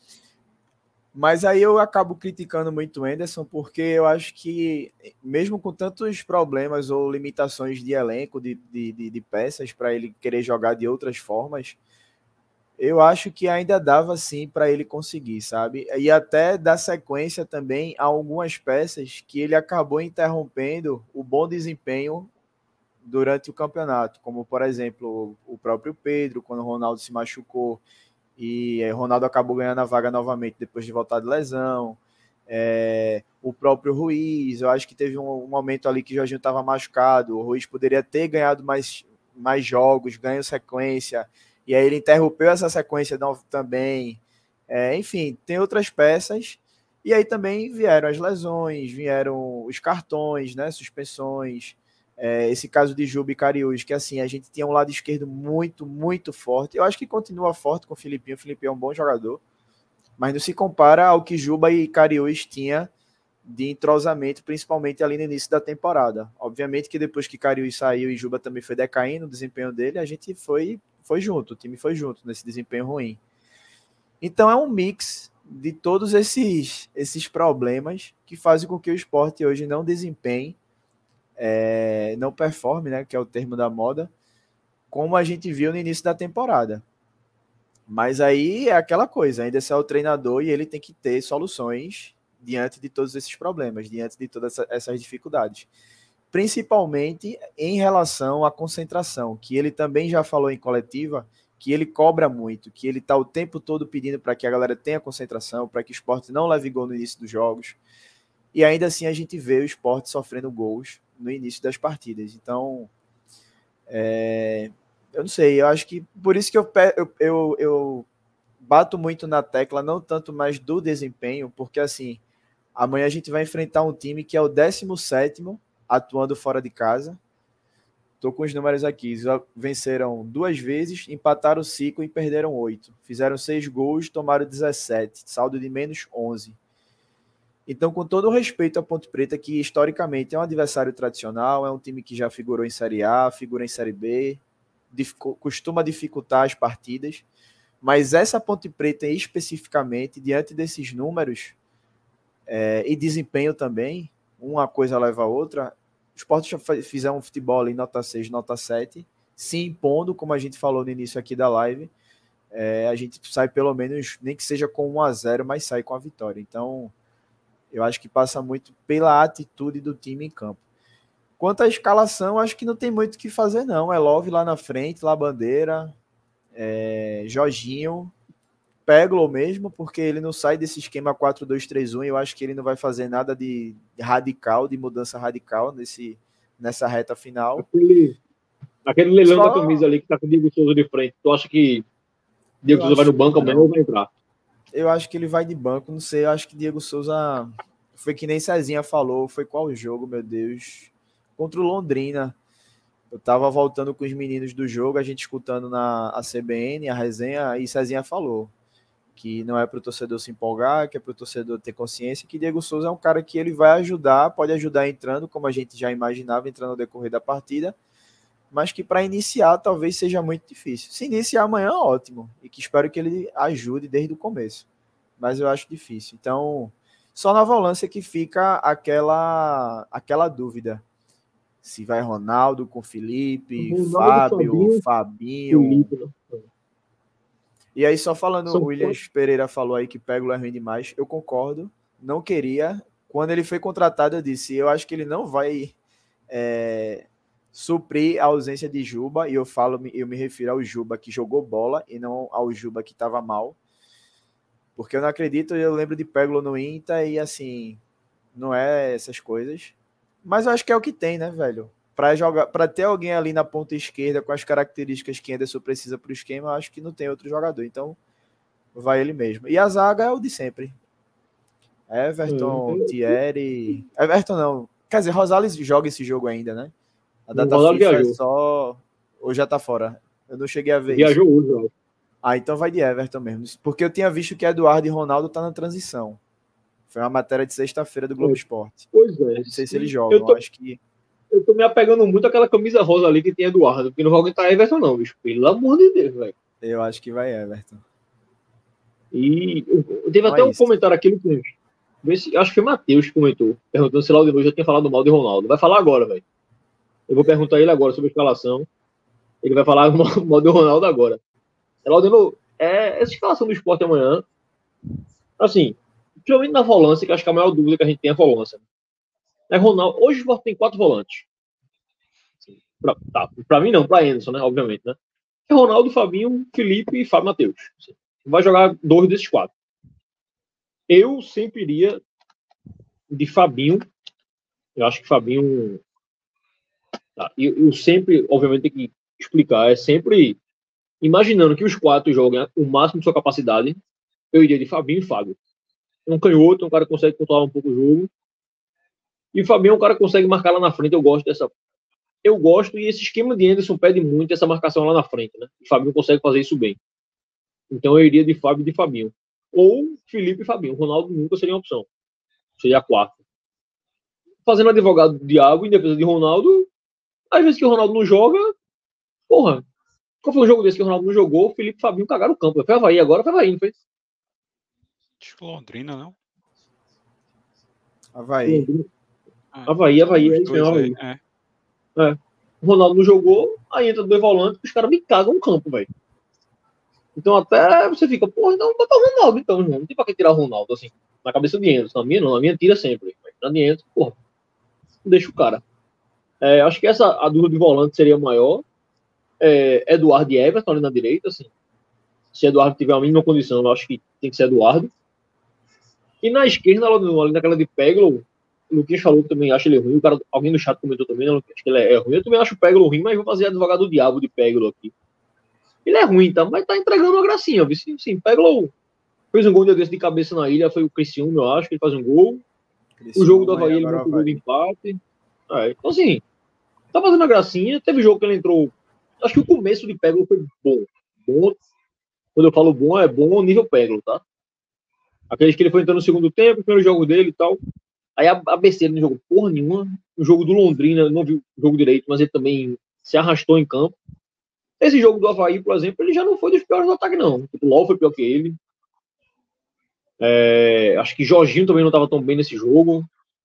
Mas aí eu acabo criticando muito o Anderson, porque eu acho que, mesmo com tantos problemas ou limitações de elenco, de, de, de, de peças, para ele querer jogar de outras formas, eu acho que ainda dava sim para ele conseguir, sabe? E até dar sequência também a algumas peças que ele acabou interrompendo o bom desempenho durante o campeonato, como por exemplo o próprio Pedro, quando o Ronaldo se machucou e o Ronaldo acabou ganhando a vaga novamente depois de voltar de lesão. É, o próprio Ruiz, eu acho que teve um, um momento ali que o Jorginho estava machucado, o Ruiz poderia ter ganhado mais, mais jogos, ganho sequência, e aí ele interrompeu essa sequência também. É, enfim, tem outras peças. E aí também vieram as lesões, vieram os cartões, né, suspensões. É, esse caso de Juba e Cariús, que assim, a gente tinha um lado esquerdo muito, muito forte. Eu acho que continua forte com o Filipinho. O Filipinho é um bom jogador. Mas não se compara ao que Juba e Cariús tinha de entrosamento, principalmente ali no início da temporada. Obviamente que depois que Cariús saiu e Juba também foi decaindo o desempenho dele, a gente foi foi junto, o time foi junto nesse desempenho ruim. Então é um mix de todos esses, esses problemas que fazem com que o esporte hoje não desempenhe, é, não performe, né, que é o termo da moda, como a gente viu no início da temporada. Mas aí é aquela coisa, ainda é o treinador e ele tem que ter soluções diante de todos esses problemas, diante de todas essas dificuldades principalmente em relação à concentração, que ele também já falou em coletiva, que ele cobra muito, que ele está o tempo todo pedindo para que a galera tenha concentração, para que o esporte não leve gol no início dos jogos. E ainda assim a gente vê o esporte sofrendo gols no início das partidas. Então, é, eu não sei, eu acho que por isso que eu, eu, eu, eu bato muito na tecla, não tanto mais do desempenho, porque assim, amanhã a gente vai enfrentar um time que é o 17 atuando fora de casa. Estou com os números aqui. Venceram duas vezes, empataram cinco e perderam oito. Fizeram seis gols, tomaram 17. Saldo de menos 11. Então, com todo o respeito à Ponte Preta, que historicamente é um adversário tradicional, é um time que já figurou em Série A, figura em Série B, costuma dificultar as partidas. Mas essa Ponte Preta especificamente, diante desses números é, e desempenho também, uma coisa leva a outra. O esporte já fizeram um futebol em nota 6, nota 7, se impondo, como a gente falou no início aqui da live. é, a gente sai pelo menos, nem que seja com 1 a 0 mas sai com a vitória. Então, eu acho que passa muito pela atitude do time em campo. Quanto à escalação, acho que não tem muito o que fazer, não. É Love lá na frente, lá bandeira, é, Jorginho, Peglo mesmo, porque ele não sai desse esquema 4-2-3-1 eu acho que ele não vai fazer nada de radical, de mudança radical nesse, nessa reta final. Aquele, aquele leilão Só... da camisa ali que tá com o Diego Souza de frente, tu acha que Diego Souza vai no banco amanhã ou vai entrar? Eu acho que ele vai de banco, não sei, eu acho que Diego Souza foi que nem Cezinha falou, foi qual jogo, meu Deus? Contra o Londrina. Eu tava voltando com os meninos do jogo, a gente escutando na a CBN, a resenha, e Cezinha falou que não é para o torcedor se empolgar, que é para o torcedor ter consciência que Diego Souza é um cara que ele vai ajudar, pode ajudar entrando, como a gente já imaginava, entrando no decorrer da partida, mas que para iniciar talvez seja muito difícil. Se iniciar amanhã, ótimo, e que espero que ele ajude desde o começo, mas eu acho difícil. Então, só na volância que fica aquela aquela dúvida. Se vai Ronaldo com Felipe, Fábio, Fabinho. Fabinho Felipe, né? E aí, só falando, o Williams Pereira falou aí que Pego é ruim demais. Eu concordo, não queria. Quando ele foi contratado, eu disse: eu acho que ele não vai é, suprir a ausência de Juba. E eu falo, eu me refiro ao Juba que jogou bola e não ao Juba que estava mal. Porque eu não acredito, eu lembro de Peglo no Inter e assim, não é essas coisas. Mas eu acho que é o que tem, né, velho? para jogar, para ter alguém ali na ponta esquerda com as características que Anderson precisa para o esquema, eu acho que não tem outro jogador. Então, vai ele mesmo. E a zaga é o de sempre. Everton, uhum. Thierry. Everton não. Quer dizer, Rosales joga esse jogo ainda, né? A data é viajou. é só. Ou já tá fora? Eu não cheguei a ver viajou isso. Hoje, Ah, então vai de Everton mesmo. Porque eu tinha visto que Eduardo e Ronaldo tá na transição. Foi uma matéria de sexta-feira do Globo Esporte. Pois é. Não sei se eles jogam. Eu tô... Acho que eu tô me apegando muito àquela camisa rosa ali que tem Eduardo, porque não vai aguentar Everton, não, bicho. Pelo amor de Deus, velho. Eu acho que vai Everton. E eu, teve até é um isso. comentário aqui no acho que foi Matheus que comentou, perguntando se Laudemir já tinha falado mal de Ronaldo. Vai falar agora, velho. Eu vou perguntar ele agora sobre a escalação. Ele vai falar (laughs) mal de Ronaldo agora. Laudemir, é, essa escalação do esporte amanhã, assim, principalmente na volância, que acho que a maior dúvida que a gente tem é a volância. É Ronaldo. Hoje o Sport tem quatro volantes. Pra, tá, pra mim não, pra Anderson, né? Obviamente, né? É Ronaldo, Fabinho, Felipe e Fábio Matheus. Vai jogar dois desses quatro. Eu sempre iria de Fabinho. Eu acho que Fabinho. Tá, eu, eu sempre, obviamente, tem que explicar. É sempre imaginando que os quatro joguem o máximo de sua capacidade. Eu iria de Fabinho e Fábio. Um canhoto, um cara que consegue controlar um pouco o jogo e Fabinho é um cara que consegue marcar lá na frente. Eu gosto dessa. Eu gosto, e esse esquema de Anderson pede muito essa marcação lá na frente, né? O Fabinho consegue fazer isso bem. Então eu iria de Fábio e de Fabinho. Ou Felipe e Fabinho. Ronaldo nunca seria uma opção. Seria a quarta. Fazendo advogado do diabo em defesa de Ronaldo, às vezes que o Ronaldo não joga, porra. Qual foi o jogo desse que o Ronaldo não jogou? Felipe e Fabinho cagaram o campo. Foi Havaí agora, foi Havaí, não fez? Acho que Londrina, não? Havaí. Londrina. Ah, Havaí, Havaí, é isso mesmo. É. é. O Ronaldo não jogou, aí entra dois volantes, os caras me cagam o campo, velho. Então até você fica, porra, então bota o Ronaldo, então, irmão. Não tem pra que tirar o Ronaldo, assim, na cabeça de Enzo. Na minha não, na minha tira sempre. Na de Enzo, porra, não deixa o cara. É, acho que essa, a dúvida de volante seria maior. É, Eduardo e Everton ali na direita, assim. Se Eduardo tiver a mínima condição, eu acho que tem que ser Eduardo. E na esquerda, ali naquela de Peglo, o Luquinhas falou que também acha ele ruim. O cara, alguém no chat comentou também, né, acho que ele é, ruim. Eu também acho o Peglo ruim, mas vou fazer advogado do diabo de Peglo aqui. Ele é ruim, tá? Mas tá entregando uma gracinha. Sim, sim Peglo fez um gol desse de cabeça na ilha, foi o Criciúma, eu acho, que ele faz um gol. o jogo do Havaí, ele marcou gol de empate. É, então, assim, tá fazendo a gracinha. Teve jogo que ele entrou. Acho que o começo de Peglo foi bom. Bom. Quando eu falo bom, é bom nível Peglo, tá? Aqueles que ele foi entrando no segundo tempo, primeiro jogo dele e tal. Aí a, besteira não jogou porra nenhuma. No jogo do Londrina, não viu o jogo direito, mas ele também se arrastou em campo. Esse jogo do Havaí, por exemplo, ele já não foi dos piores do ataque, não. O LOL foi pior que ele. É, acho que Jorginho também não estava tão bem nesse jogo.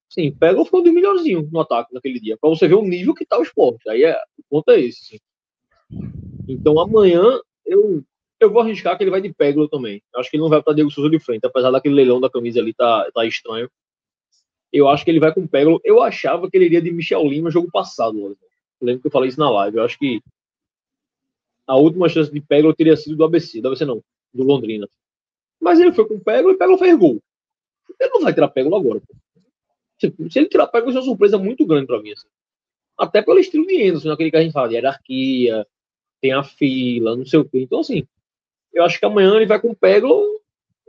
Sim, pega ficou de melhorzinho no ataque naquele dia, para você ver o nível que tá o esporte. Aí é, o ponto é esse. Sim. Então amanhã eu Eu vou arriscar que ele vai de Peglo também. Acho que ele não vai para Diego Souza de frente, apesar daquele leilão da camisa ali tá, tá estranho. Eu acho que ele vai com Peglo. Eu achava que ele iria de Michel Lima jogo passado. Lembro que eu falei isso na live. Eu acho que a última chance de Peglo teria sido do ABC, do ABC não, do Londrina. Mas ele foi com Peglo e Peglo fez gol. Ele não vai tirar Peglo agora. Pô. Se ele tirar Peglo, isso é uma surpresa muito grande para mim. Assim. Até pelo estilo de Anderson, aquele que a gente fala de hierarquia, tem a fila, não sei o quê. Então, assim, eu acho que amanhã ele vai com o Peglo.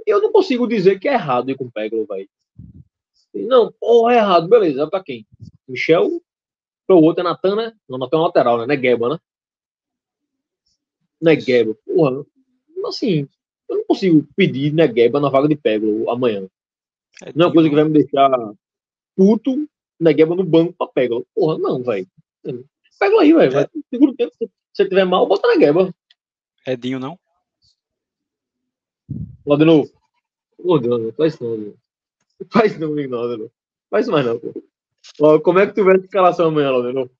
Eu não consigo dizer que é errado ir com o Peglo, vai. Não, porra, é errado. Beleza, vai pra quem? Michel. Pro outro é Natan, né? Não, Natan é lateral, né? Não é Gueba, né? Não é Gueba. Porra. Assim, eu não consigo pedir Negueba na vaga de Peglo amanhã. É não é uma coisa que vai me deixar puto Negueba no banco pra Peglo. Porra, não, velho. Pega aí, velho. É. Segura o tempo. Se tiver mal, bota Negueba. Edinho, não? Lá de novo. Ô, Deus, não faz não, Deus. Faz não, não, não. Faz mais não, pô. Ó, como é que tu vê a escalação amanhã, lá de novo?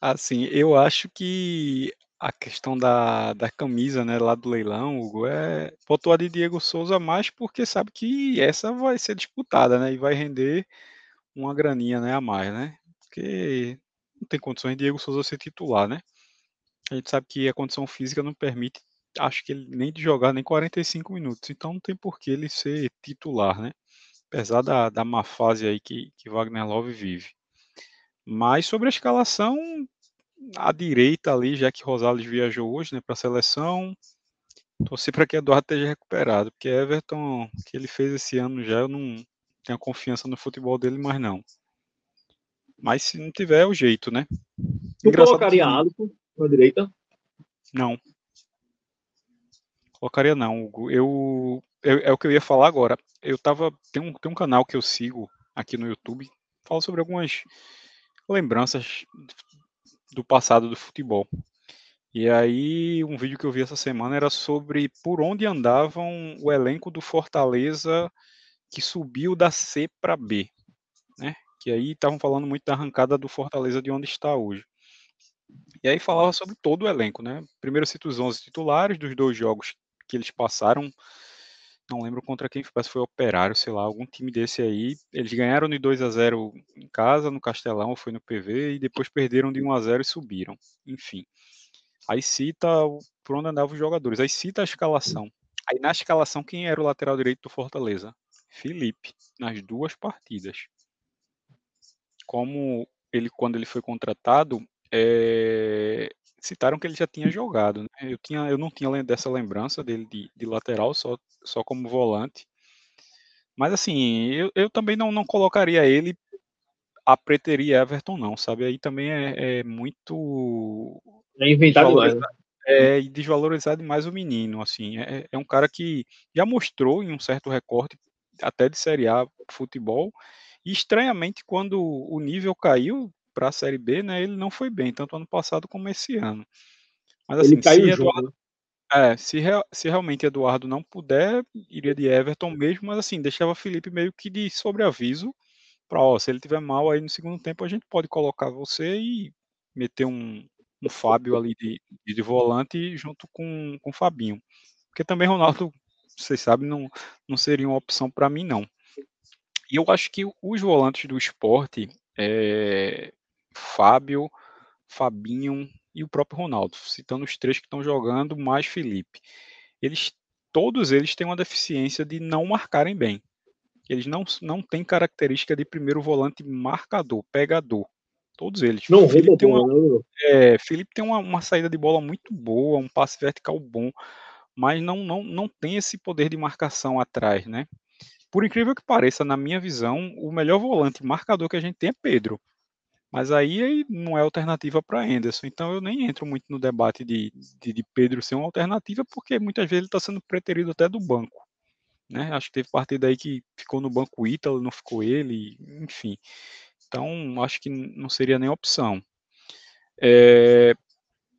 Assim, eu acho que a questão da, da camisa, né, lá do leilão, Hugo, é botou a de Diego Souza mais porque sabe que essa vai ser disputada, né, e vai render uma graninha, né, a mais, né, porque não tem condições de Diego Souza ser titular, né. A gente sabe que a condição física não permite, acho que ele nem de jogar nem 45 minutos, então não tem por que ele ser titular, né, apesar da, da má fase aí que, que Wagner Love vive. Mas sobre a escalação, à direita ali, já que Rosales viajou hoje né, para a seleção. Torci para que Eduardo esteja recuperado, porque Everton, que ele fez esse ano já, eu não tenho confiança no futebol dele, mas não. Mas se não tiver, é o jeito, né? Tu colocaria que... Alisson na direita? Não. Colocaria não, Eu, eu, é o que eu ia falar agora. Eu tava. Tem um, tem um canal que eu sigo aqui no YouTube, fala sobre algumas lembranças do passado do futebol. E aí, um vídeo que eu vi essa semana era sobre por onde andavam o elenco do Fortaleza que subiu da C para B, né? Que aí estavam falando muito da arrancada do Fortaleza de onde está hoje. E aí falava sobre todo o elenco, né? Primeiro cito os 11 titulares dos dois jogos que eles passaram não lembro contra quem foi, foi Operário, sei lá, algum time desse aí. Eles ganharam de 2 a 0 em casa, no Castelão, foi no PV, e depois perderam de 1 a 0 e subiram. Enfim. Aí cita por onde andavam os jogadores. Aí cita a escalação. Aí na escalação, quem era o lateral direito do Fortaleza? Felipe, nas duas partidas. Como ele, quando ele foi contratado, é, citaram que ele já tinha jogado. Né? Eu, tinha, eu não tinha dessa lembrança dele de, de lateral, só, só como volante. Mas assim, eu, eu também não, não colocaria ele a preteria Everton, não, sabe? Aí também é, é muito. É inventado demais. Né? É, e desvalorizar demais o menino, assim. É, é um cara que já mostrou em um certo recorte, até de Série A futebol, e estranhamente, quando o nível caiu, para a Série B, né, ele não foi bem, tanto ano passado como esse ano. Mas assim, ele caiu se, Eduardo, é, se, se realmente Eduardo não puder, iria de Everton mesmo, mas assim, deixava Felipe meio que de sobreaviso para, ó, se ele tiver mal aí no segundo tempo, a gente pode colocar você e meter um, um Fábio ali de, de volante junto com, com o Fabinho. Porque também Ronaldo, vocês sabem, não, não seria uma opção para mim, não. E eu acho que os volantes do esporte, é, Fábio, Fabinho e o próprio Ronaldo, citando os três que estão jogando, mais Felipe. Eles, todos eles têm uma deficiência de não marcarem bem. Eles não, não têm característica de primeiro volante marcador, pegador. Todos eles. Não, Felipe tem, uma, né, é, Felipe tem uma, uma saída de bola muito boa, um passe vertical bom, mas não, não, não tem esse poder de marcação atrás, né? Por incrível que pareça, na minha visão, o melhor volante marcador que a gente tem é Pedro. Mas aí não é alternativa para Anderson. Então eu nem entro muito no debate de, de, de Pedro ser uma alternativa, porque muitas vezes ele está sendo preterido até do banco. Né? Acho que teve partida aí que ficou no banco Ítalo, não ficou ele, enfim. Então acho que não seria nem opção. É,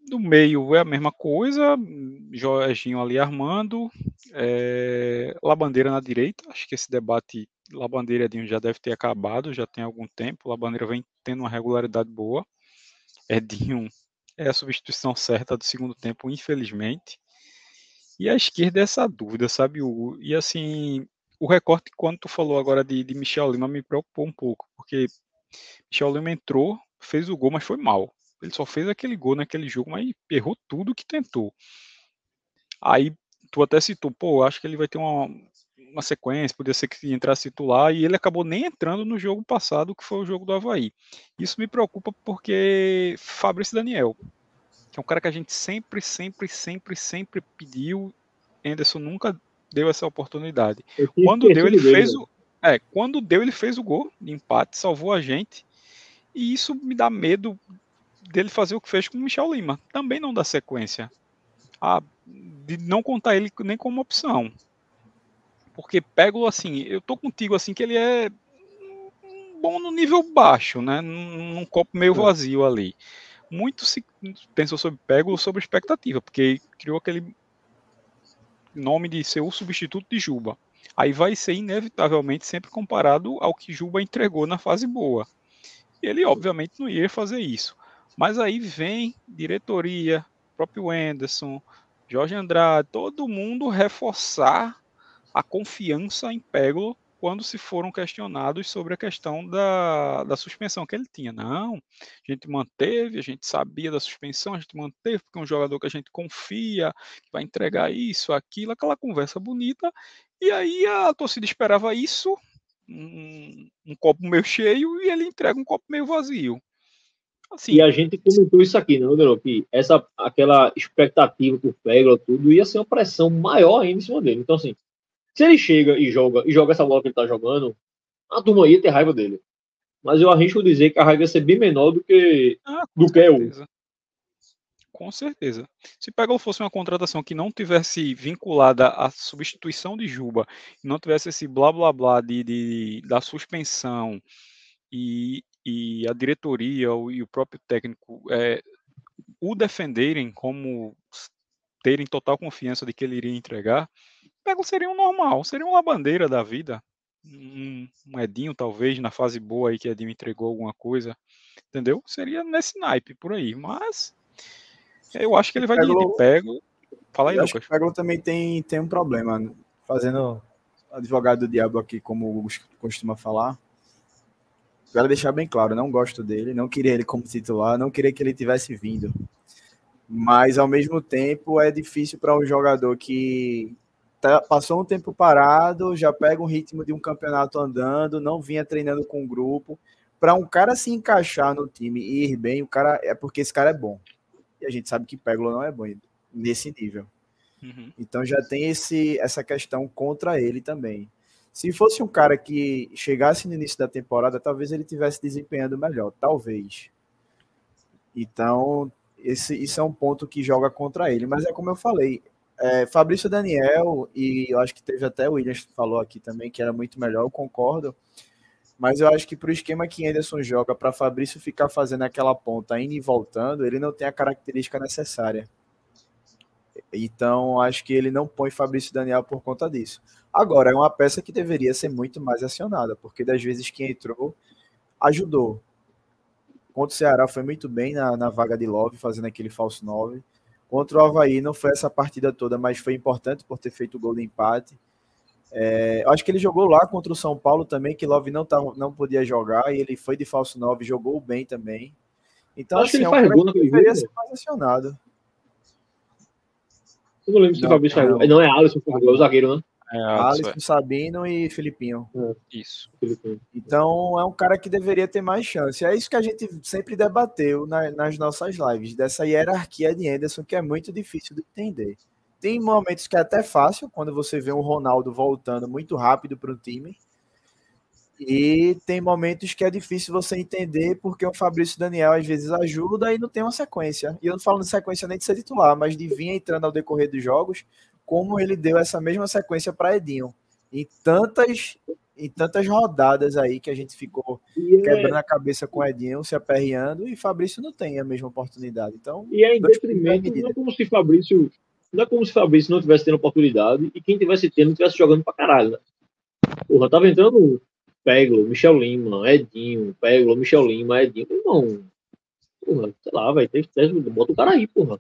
no meio é a mesma coisa, Jorginho ali armando, é, Labandeira na direita, acho que esse debate Labandeira Edinho já deve ter acabado, já tem algum tempo, Labandeira vem tendo uma regularidade boa, Edinho é a substituição certa do segundo tempo, infelizmente, E a esquerda é essa dúvida, sabe? O, e assim, o recorte, quando tu falou agora de, de Michel Lima, me preocupou um pouco, porque Michel Lima entrou, fez o gol, mas foi mal. Ele só fez aquele gol naquele jogo, mas errou tudo que tentou. Aí tu até citou, pô, acho que ele vai ter uma, uma sequência, podia ser que entrasse titular, e ele acabou nem entrando no jogo passado, que foi o jogo do Havaí. Isso me preocupa porque Fabrício Daniel, que é um cara que a gente sempre, sempre, sempre, sempre pediu, Anderson nunca deu essa oportunidade. Quando deu, ele fez o. É, quando deu, ele fez o gol de empate, salvou a gente. E isso me dá medo dele fazer o que fez com o Michel Lima. Também não dá sequência. A, de não contar ele nem como opção. Porque pego assim, eu tô contigo assim que ele é bom no nível baixo, né? Num, num copo meio é. vazio ali. Muito se pensou sobre Pego sobre expectativa, porque criou aquele nome de ser o substituto de Juba. Aí vai ser inevitavelmente sempre comparado ao que Juba entregou na fase boa. Ele obviamente não ia fazer isso. Mas aí vem diretoria, próprio Anderson, Jorge Andrade, todo mundo reforçar a confiança em Pego quando se foram questionados sobre a questão da, da suspensão que ele tinha. Não, a gente manteve, a gente sabia da suspensão, a gente manteve, porque é um jogador que a gente confia, que vai entregar isso, aquilo, aquela conversa bonita. E aí a torcida esperava isso, um, um copo meio cheio, e ele entrega um copo meio vazio. Assim, e a gente comentou isso aqui, não, né, Que essa, aquela expectativa por Peglo, tudo, ia ser uma pressão maior ainda em cima dele. Então, assim, se ele chega e joga e joga essa bola que ele tá jogando, a turma ia ter raiva dele. Mas eu arrisco dizer que a raiva ia ser bem menor do que ah, do que é o. Com certeza. Se Peglo fosse uma contratação que não tivesse vinculada à substituição de Juba, não tivesse esse blá blá blá de, de da suspensão e, e a diretoria e o próprio técnico é, o defenderem como terem total confiança de que ele iria entregar, Pego seria um normal, seria uma bandeira da vida. Um, um, Edinho, talvez, na fase boa aí que Edinho entregou alguma coisa. Entendeu? Seria nesse naipe por aí. Mas eu acho que ele vai Pego, de, de Pego. Fala aí, eu Lucas. Pego também tem, tem um problema. Fazendo advogado do diabo aqui, como o Hugo costuma falar. Quero deixar bem claro, não gosto dele, não queria ele como titular, não queria que ele tivesse vindo. Mas ao mesmo tempo é difícil para um jogador que tá, passou um tempo parado, já pega um ritmo de um campeonato andando, não vinha treinando com o grupo. Para um cara se encaixar no time e ir bem, o cara é porque esse cara é bom. E a gente sabe que Peglo não é bom nesse nível. Uhum. Então já tem esse, essa questão contra ele também. Se fosse um cara que chegasse no início da temporada, talvez ele tivesse desempenhando melhor, talvez. Então, esse, isso é um ponto que joga contra ele. Mas é como eu falei, é, Fabrício Daniel, e eu acho que teve até o Williams que falou aqui também, que era muito melhor, eu concordo. Mas eu acho que para o esquema que Anderson joga, para Fabrício ficar fazendo aquela ponta indo e voltando, ele não tem a característica necessária. Então, acho que ele não põe Fabrício Daniel por conta disso. Agora, é uma peça que deveria ser muito mais acionada, porque das vezes que entrou, ajudou. Contra o Ceará foi muito bem na, na vaga de Love, fazendo aquele falso 9. Contra o Havaí não foi essa partida toda, mas foi importante por ter feito o gol de empate. É, acho que ele jogou lá contra o São Paulo também, que Love não, tá, não podia jogar, e ele foi de falso 9, jogou bem também. Então, acho assim, que ele é um faz gol naquele deveria ser mais acionado. Eu não lembro se o Fabrício faz gol. Não é Alisson, é o zagueiro, né? É, Alisson, é. Sabino e Filipinho. É. Isso. Então é um cara que deveria ter mais chance. É isso que a gente sempre debateu na, nas nossas lives, dessa hierarquia de Anderson, que é muito difícil de entender. Tem momentos que é até fácil, quando você vê um Ronaldo voltando muito rápido para o time. E tem momentos que é difícil você entender porque o Fabrício Daniel às vezes ajuda e não tem uma sequência. E eu não falo de sequência nem de ser titular, mas de vir entrando ao decorrer dos jogos como ele deu essa mesma sequência para Edinho. Em tantas, em tantas rodadas aí que a gente ficou é... quebrando a cabeça com Edinho, se aperreando, e Fabrício não tem a mesma oportunidade. Então, e é em detrimento, não é como se Fabrício. Não é como se Fabrício não tivesse tendo oportunidade e quem tivesse tendo não tivesse jogando pra caralho, né? Porra, tava entrando Peglo, Michel Lima, Edinho, Peglo, Michel Lima, Edinho. Irmão, porra, sei lá, vai ter bota o cara aí, porra.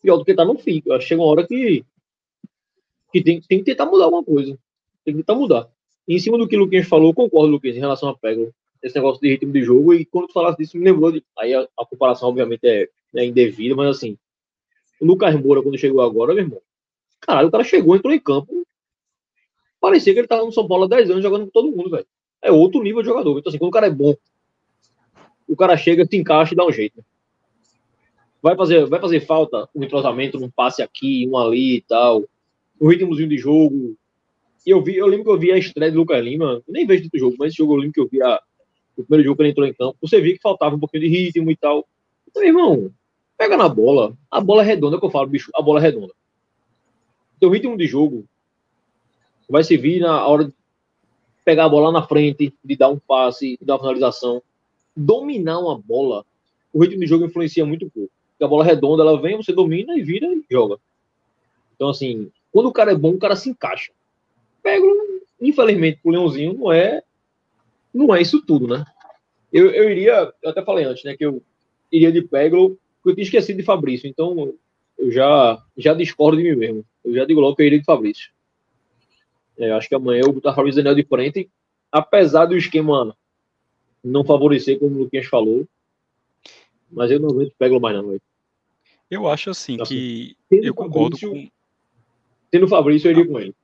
Pior do que tá no FIC. Chega uma hora que que tem, tem que tentar mudar alguma coisa. Tem que tentar mudar. E em cima do que o Luquinhas falou, concordo, Luquinhas, em relação a Pego. Esse negócio de ritmo de jogo. E quando tu falasse disso, me lembrou de. Aí a, a comparação, obviamente, é, é indevida, mas assim. O Lucas Moura, quando chegou agora, meu irmão. Caralho, o cara chegou, entrou em campo. Parecia que ele tava no São Paulo há 10 anos jogando com todo mundo, velho. É outro nível de jogador. Então, assim, quando o cara é bom, o cara chega, se encaixa e dá um jeito. Vai fazer, vai fazer falta um entrosamento num passe aqui, um ali e tal. Um ritmozinho de jogo. E eu vi, eu lembro que eu vi a estreia do Lucas Lima. Nem vejo do jogo, mas esse jogo eu lembro que eu vi a, o primeiro jogo que ele entrou em campo. Você viu que faltava um pouquinho de ritmo e tal. Então, irmão, pega na bola. A bola é redonda que eu falo, bicho. A bola é redonda. Teu ritmo de jogo vai servir na hora de pegar a bola na frente, de dar um passe, de dar uma finalização. Dominar uma bola, o ritmo de jogo influencia muito pouco. Porque a bola redonda, ela vem, você domina e vira e joga. Então, assim, quando o cara é bom, o cara se encaixa. Pego, infelizmente, o Leãozinho não é não é isso tudo, né? Eu, eu iria, eu até falei antes, né, que eu iria de Peglo, porque eu tinha esquecido de Fabrício, então eu já, já discordo de mim mesmo. Eu já digo logo que eu iria de Fabrício. É, acho que amanhã eu vou botar Fabrício Daniel de frente, apesar do esquema não favorecer, como o Luquinhas falou. Mas eu não aguento Peglo mais, não. Véio. Eu acho assim, assim que. Eu concordo com. Tendo Fabrício, eu iria com ele.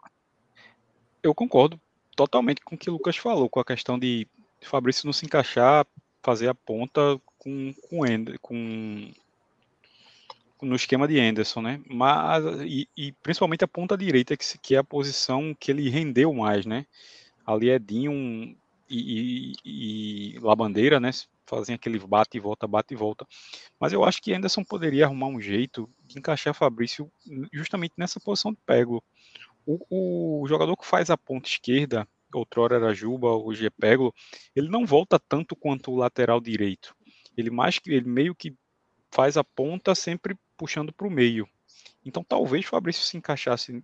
Eu concordo totalmente com o que o Lucas falou, com a questão de Fabrício não se encaixar, fazer a ponta com, com, com no esquema de Anderson, né? Mas e, e, principalmente a ponta direita que, que é a posição que ele rendeu mais, né? Ali é Dinho e, e, e Labandeira, né? Fazem aquele bate e volta, bate e volta. Mas eu acho que Anderson poderia arrumar um jeito de encaixar Fabrício justamente nessa posição de pego o, o, jogador que faz a ponta esquerda, outrora era Juba, hoje é Pego, ele não volta tanto quanto o lateral direito. Ele mais que ele meio que faz a ponta sempre puxando para o meio. Então talvez o Fabrício se encaixasse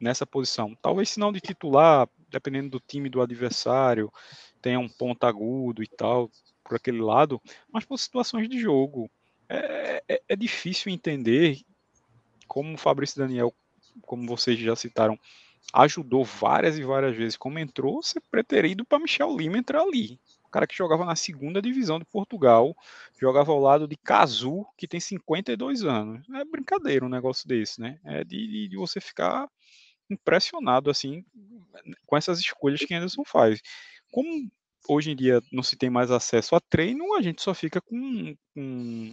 nessa posição. Talvez se não de titular, dependendo do time do adversário, tenha um ponta agudo e tal por aquele lado, mas por situações de jogo. É, é, é difícil entender como o Fabrício Daniel como vocês já citaram, ajudou várias e várias vezes como entrou, você preterido para Michel Lima entrar ali. Cara que jogava na segunda divisão de Portugal, jogava ao lado de Cazu, que tem 52 anos. É brincadeira um negócio desse, né? É de, de você ficar impressionado assim com essas escolhas que Anderson faz. Como hoje em dia não se tem mais acesso a treino, a gente só fica com, com,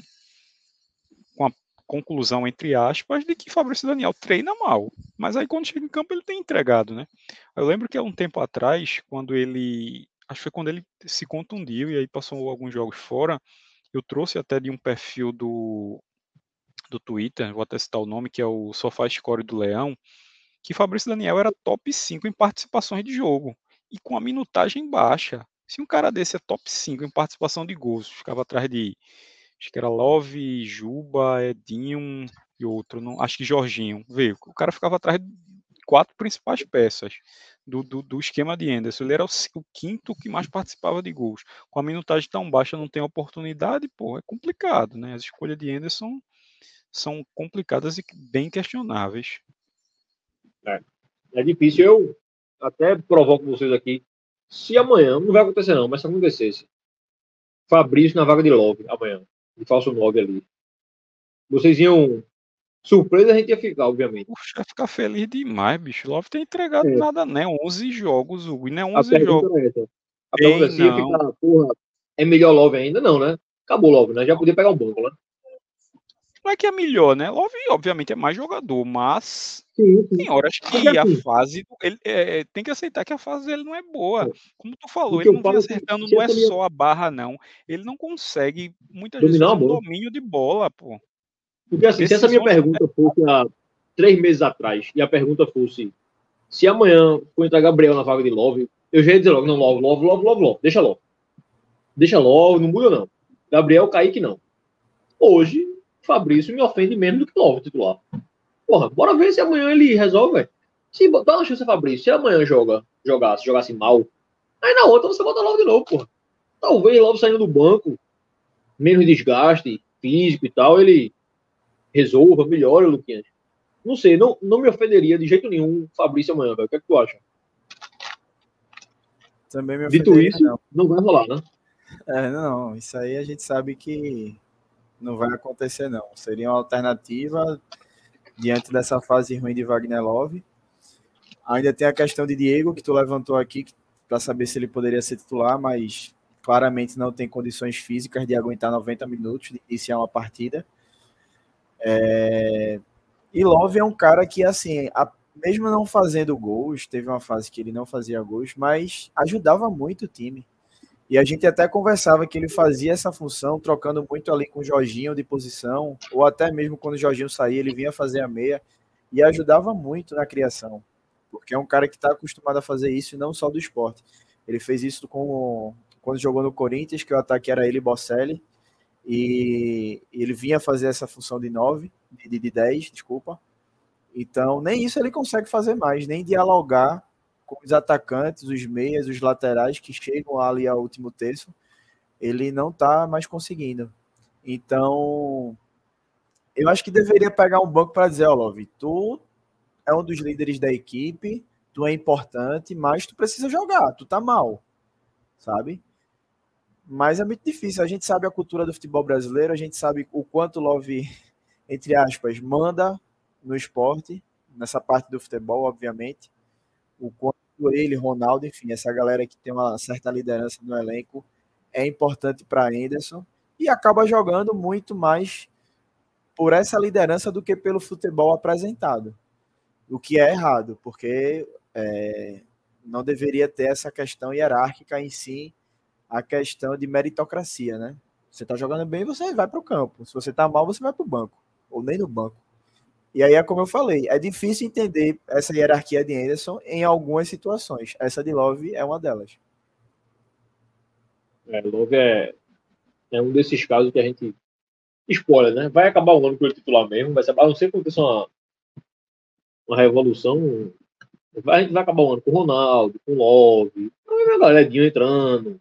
com a conclusão, entre aspas, de que Fabrício Daniel treina mal. Mas aí quando chega em campo ele tem entregado, né? Eu lembro que há um tempo atrás, quando ele. Acho que foi quando ele se contundiu e aí passou alguns jogos fora. Eu trouxe até de um perfil do, do Twitter, vou até citar o nome, que é o Sofá Score do Leão, que Fabrício Daniel era top 5 em participações de jogo. E com a minutagem baixa. Se um cara desse é top 5 em participação de gols, ficava atrás de acho que era Love, Juba, Edinho e outro, não, acho que Jorginho. Veio, o cara ficava atrás de quatro principais peças do, do, do esquema de Anderson. Ele era o, o, quinto que mais participava de gols. Com a minutagem tão baixa, não tem oportunidade, pô, é complicado, né? As escolhas de Anderson são complicadas e bem questionáveis. É, é difícil. Eu até provoco vocês aqui. Se amanhã, não vai acontecer não, mas se acontecesse, Fabrício na vaga de Love amanhã de falso 9 ali. Vocês iam. Surpresa a gente ia ficar, obviamente. Puxa, ia ficar feliz demais, bicho. Love tem entregado é. nada, né? 11 jogos, Hugo. E não é 11 jogos. É essa. A pergunta assim ia ficar, porra, é melhor Love ainda? Não, né? Acabou Love, né? Já podia pegar um banco, né? Não é que é melhor, né? Love, obviamente, é mais jogador, mas sim, sim. tem horas que a assim, fase. Ele, é, é, tem que aceitar que a fase dele não é boa. É. Como tu falou, ele não vem acertando, não é só a barra, não. Ele não consegue, muitas vezes, um domínio de bola, pô. Porque assim, se essa minha pergunta fosse há três meses atrás, e a pergunta fosse se amanhã for entrar Gabriel na vaga de Love, eu já ia dizer logo, não, Love, Love, Love, Love, Love, deixa logo. Deixa logo, não muda não. Gabriel, Kaique, não. Hoje, Fabrício me ofende menos do que o titular. Porra, bora ver se amanhã ele resolve, Se dá uma chance a Fabrício, se amanhã joga, jogasse, jogasse mal, aí na outra você bota logo de novo, porra. Talvez logo saindo do banco, menos desgaste físico e tal, ele resolva, melhore o Luquinhas. não sei, não, não me ofenderia de jeito nenhum Fabrício amanhã, velho. O que é que tu acha? Também me Dito isso, não. não vai rolar, né? É, não, isso aí a gente sabe que não vai acontecer, não. Seria uma alternativa diante dessa fase ruim de Wagner Love. Ainda tem a questão de Diego, que tu levantou aqui, para saber se ele poderia ser titular, mas claramente não tem condições físicas de aguentar 90 minutos, de iniciar uma partida. É... E Love é um cara que, assim, a... mesmo não fazendo gols, teve uma fase que ele não fazia gols, mas ajudava muito o time. E a gente até conversava que ele fazia essa função, trocando muito ali com o Jorginho de posição, ou até mesmo quando o Jorginho saía, ele vinha fazer a meia, e ajudava muito na criação, porque é um cara que está acostumado a fazer isso, e não só do esporte. Ele fez isso com quando jogou no Corinthians, que o ataque era ele e Bocelli, e ele vinha fazer essa função de 9, de, de 10, desculpa. Então, nem isso ele consegue fazer mais, nem dialogar com os atacantes, os meias, os laterais que chegam ali ao último terço, ele não está mais conseguindo. Então, eu acho que deveria pegar um banco para dizer, ó, Love, tu é um dos líderes da equipe, tu é importante, mas tu precisa jogar, tu tá mal, sabe? Mas é muito difícil. A gente sabe a cultura do futebol brasileiro, a gente sabe o quanto Love, entre aspas, manda no esporte, nessa parte do futebol, obviamente. O quanto ele, Ronaldo, enfim, essa galera que tem uma certa liderança no elenco é importante para Anderson e acaba jogando muito mais por essa liderança do que pelo futebol apresentado. O que é errado, porque é, não deveria ter essa questão hierárquica em si a questão de meritocracia, né? Você tá jogando bem, você vai para o campo. Se você tá mal, você vai para o banco. Ou nem no banco. E aí é como eu falei, é difícil entender essa hierarquia de Anderson em algumas situações. Essa de Love é uma delas. É, Love é, é um desses casos que a gente spoiler, né? Vai acabar o ano com ele titular mesmo, vai ser, não ser que aconteça uma, uma revolução, vai, vai acabar o ano com o Ronaldo, com o Love, a galerinha entrando,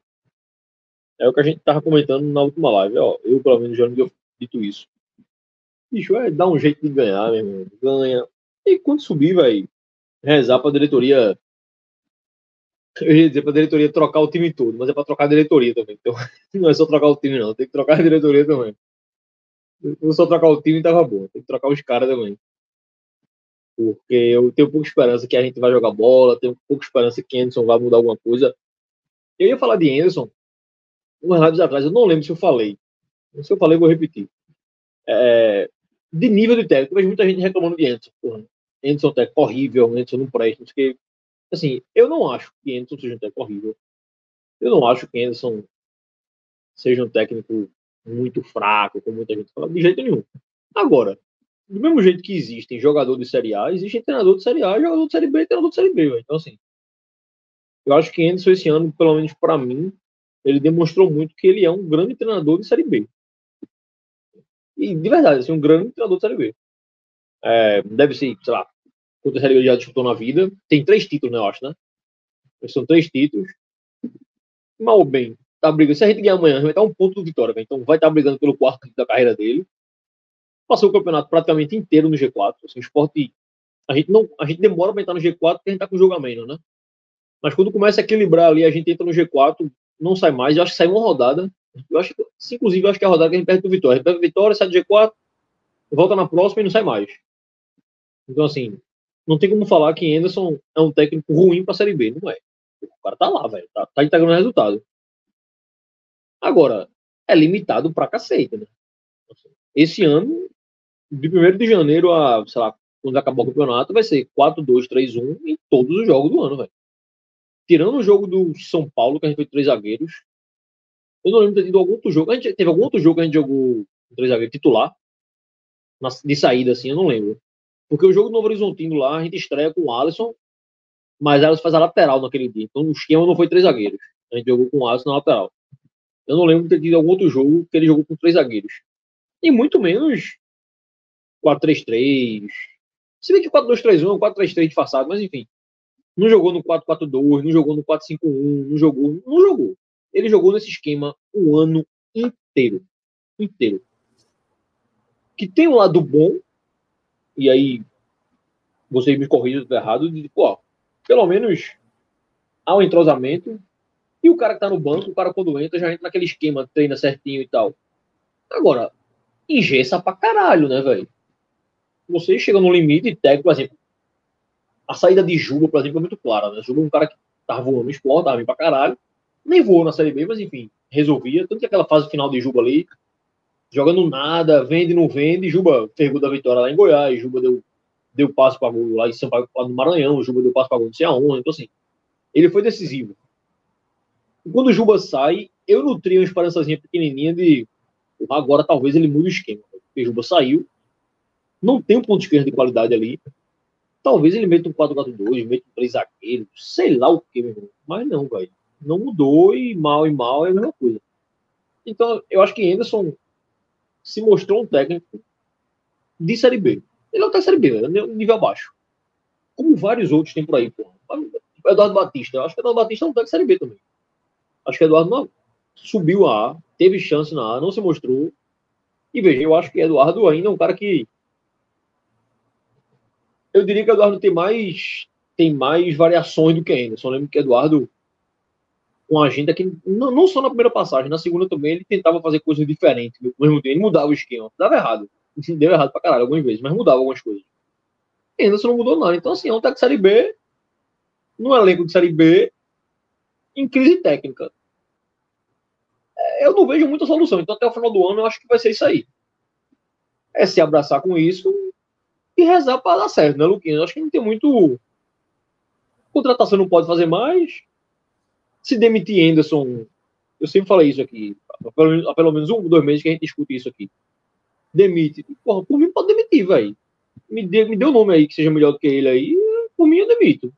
é o que a gente tava comentando na última live, ó. Eu, pelo menos, já não dito isso. Bicho, é dar um jeito de ganhar, meu irmão. Ganha. E quando subir, vai rezar pra diretoria. Eu ia dizer pra diretoria trocar o time todo, mas é pra trocar a diretoria também. Então, (laughs) não é só trocar o time, não. Tem que trocar a diretoria também. Não só trocar o time tava bom. Tem que trocar os caras também. Porque eu tenho pouca esperança que a gente vai jogar bola, tenho pouca esperança que Anderson vai mudar alguma coisa. Eu ia falar de Anderson, umas lives atrás, eu não lembro se eu falei. Se eu falei, eu vou repetir. É, de nível de técnico, eu vejo muita gente reclamando de Anderson. Porra, Anderson é técnico horrível, Anderson não presta, que Assim, eu não acho que Anderson seja um técnico horrível. Eu não acho que Anderson seja um técnico muito fraco, como muita gente fala, de jeito nenhum. Agora, do mesmo jeito que existem jogador de Série A, existe treinador de Série A, jogador de Série B e treinador de Série B. Então, assim, eu acho que Anderson esse ano, pelo menos para mim, ele demonstrou muito que ele é um grande treinador de Série B. E, de verdade, assim, um grande treinador de Série B. É, deve ser, sei lá, quantas Série B ele já disputou na vida. Tem três títulos, né, eu acho, né? São três títulos. Mal ou bem, tá brigando. Se a gente ganhar amanhã, vai estar um ponto do Vitória, véio. então vai estar brigando pelo quarto da carreira dele. Passou o campeonato praticamente inteiro no G4. Assim, o esporte. A gente, não, a gente demora para entrar no G4 porque a gente tá com julgamento, né? Mas quando começa a equilibrar ali, a gente entra no G4, não sai mais. Eu acho que sai uma rodada. Eu acho que, inclusive, eu acho que é a rodada que a gente perde pro Vitória. A gente perde Vitória, sai do G4, volta na próxima e não sai mais. Então, assim, não tem como falar que Anderson é um técnico ruim pra Série B. Não é. O cara tá lá, velho. Tá, tá entregando resultado. Agora, é limitado pra cacete, né? Esse ano, de 1 de janeiro a, sei lá, quando acabar o campeonato, vai ser 4-2-3-1 em todos os jogos do ano, velho tirando o jogo do São Paulo, que a gente foi três zagueiros, eu não lembro de ter tido algum outro jogo. A gente teve algum outro jogo que a gente jogou três zagueiros titular, de saída, assim, eu não lembro. Porque o jogo do Novo Horizontino lá, a gente estreia com o Alisson, mas Alisson faz a lateral naquele dia. Então o esquema não foi três zagueiros. A gente jogou com o Alisson na lateral. Eu não lembro de ter tido algum outro jogo que ele jogou com três zagueiros. E muito menos 4-3-3. Se bem que 4-2-3-1 é um 4-3-3 disfarçado, mas enfim. Não jogou no 4-4-2, não jogou no 4-5-1, não jogou, não jogou. Ele jogou nesse esquema o ano inteiro. Inteiro. Que tem um lado bom, e aí você me corrija do errado, de, pô, pelo menos há um entrosamento, e o cara que tá no banco, o cara quando entra, já entra naquele esquema, treina certinho e tal. Agora, engessa pra caralho, né, velho? Você chega no limite técnico, por exemplo, a saída de Juba, por exemplo, é muito clara, né? Juba é um cara que tava voando no esporte, tava bem pra caralho, nem voou na Série B, mas enfim, resolvia. Tanto que aquela fase final de Juba ali, jogando nada, vende, não vende, Juba ferrou da vitória lá em Goiás, Juba deu, deu passo para gol lá em São Paulo, no Maranhão, Juba deu passo para gol não sei aonde, então assim, ele foi decisivo. E quando o Juba sai, eu nutri uma esperançazinha pequenininha de agora talvez ele mude o esquema. Porque o Juba saiu, não tem um ponto de esquerda de qualidade ali, talvez ele meta um 4-4-2, meta um 3 zagueiros, sei lá o que. Mas não, velho. Não mudou e mal e mal é a mesma coisa. Então, eu acho que Anderson se mostrou um técnico de Série B. Ele não tá Série B, é nível abaixo. Como vários outros tem por aí, pô. Eduardo Batista. Eu acho que Eduardo Batista não tá de Série B também. Acho que Eduardo não subiu a A, teve chance na A, não se mostrou. E veja, eu acho que Eduardo ainda é um cara que eu diria que Eduardo tem mais tem mais variações do que ainda. Só lembro que Eduardo com a agenda que não, não, só na primeira passagem, na segunda também ele tentava fazer coisas diferentes. Ao mesmo tempo, ele mudava o esquema. Dava errado. (laughs) Deu errado pra caralho algumas vezes, mas mudava algumas coisas. E ainda não mudou nada. Então, assim, é um técnico de Série B, no elenco de Série B, em crise técnica. É, eu não vejo muita solução. Então, até o final do ano, eu acho que vai ser isso aí. É se abraçar com isso e rezar para dar certo, né, Luquinhas? Acho que não tem muito. Contratação não pode fazer mais. Se demitir Anderson, eu sempre falei isso aqui, há pelo, há pelo menos um, dois meses que a gente discute isso aqui. Demite. Porra, por mim pode demitir, velho. Me, dê, me um nome aí que seja melhor do que ele aí, por mim eu demito.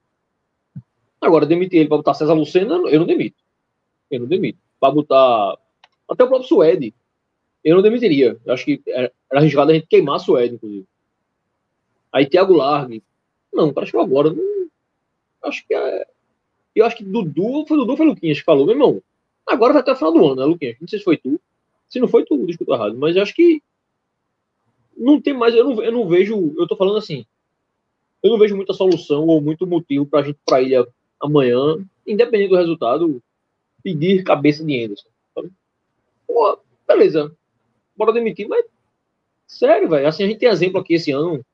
Agora, demitir ele para botar César Lucena, eu não demito. Eu não demito. Para botar. Até o próprio Suede. Eu não demitiria. Eu acho que era arriscado a gente queimar Suede, inclusive. Aí Thiago Largue. Não, para que agora. Não, acho que é. Eu acho que Dudu, foi Dudu, foi Luquinhas que falou, meu irmão. Agora vai até o final do ano, né, Luquinhas? Não sei se foi tu. Se não foi tu, desculpa errado. Mas acho que não tem mais. Eu não, eu não vejo. Eu tô falando assim. Eu não vejo muita solução ou muito motivo pra gente pra ilha amanhã, independente do resultado, pedir cabeça de Anderson. Pô, beleza. Bora demitir, mas sério, velho. Assim, a gente tem exemplo aqui esse ano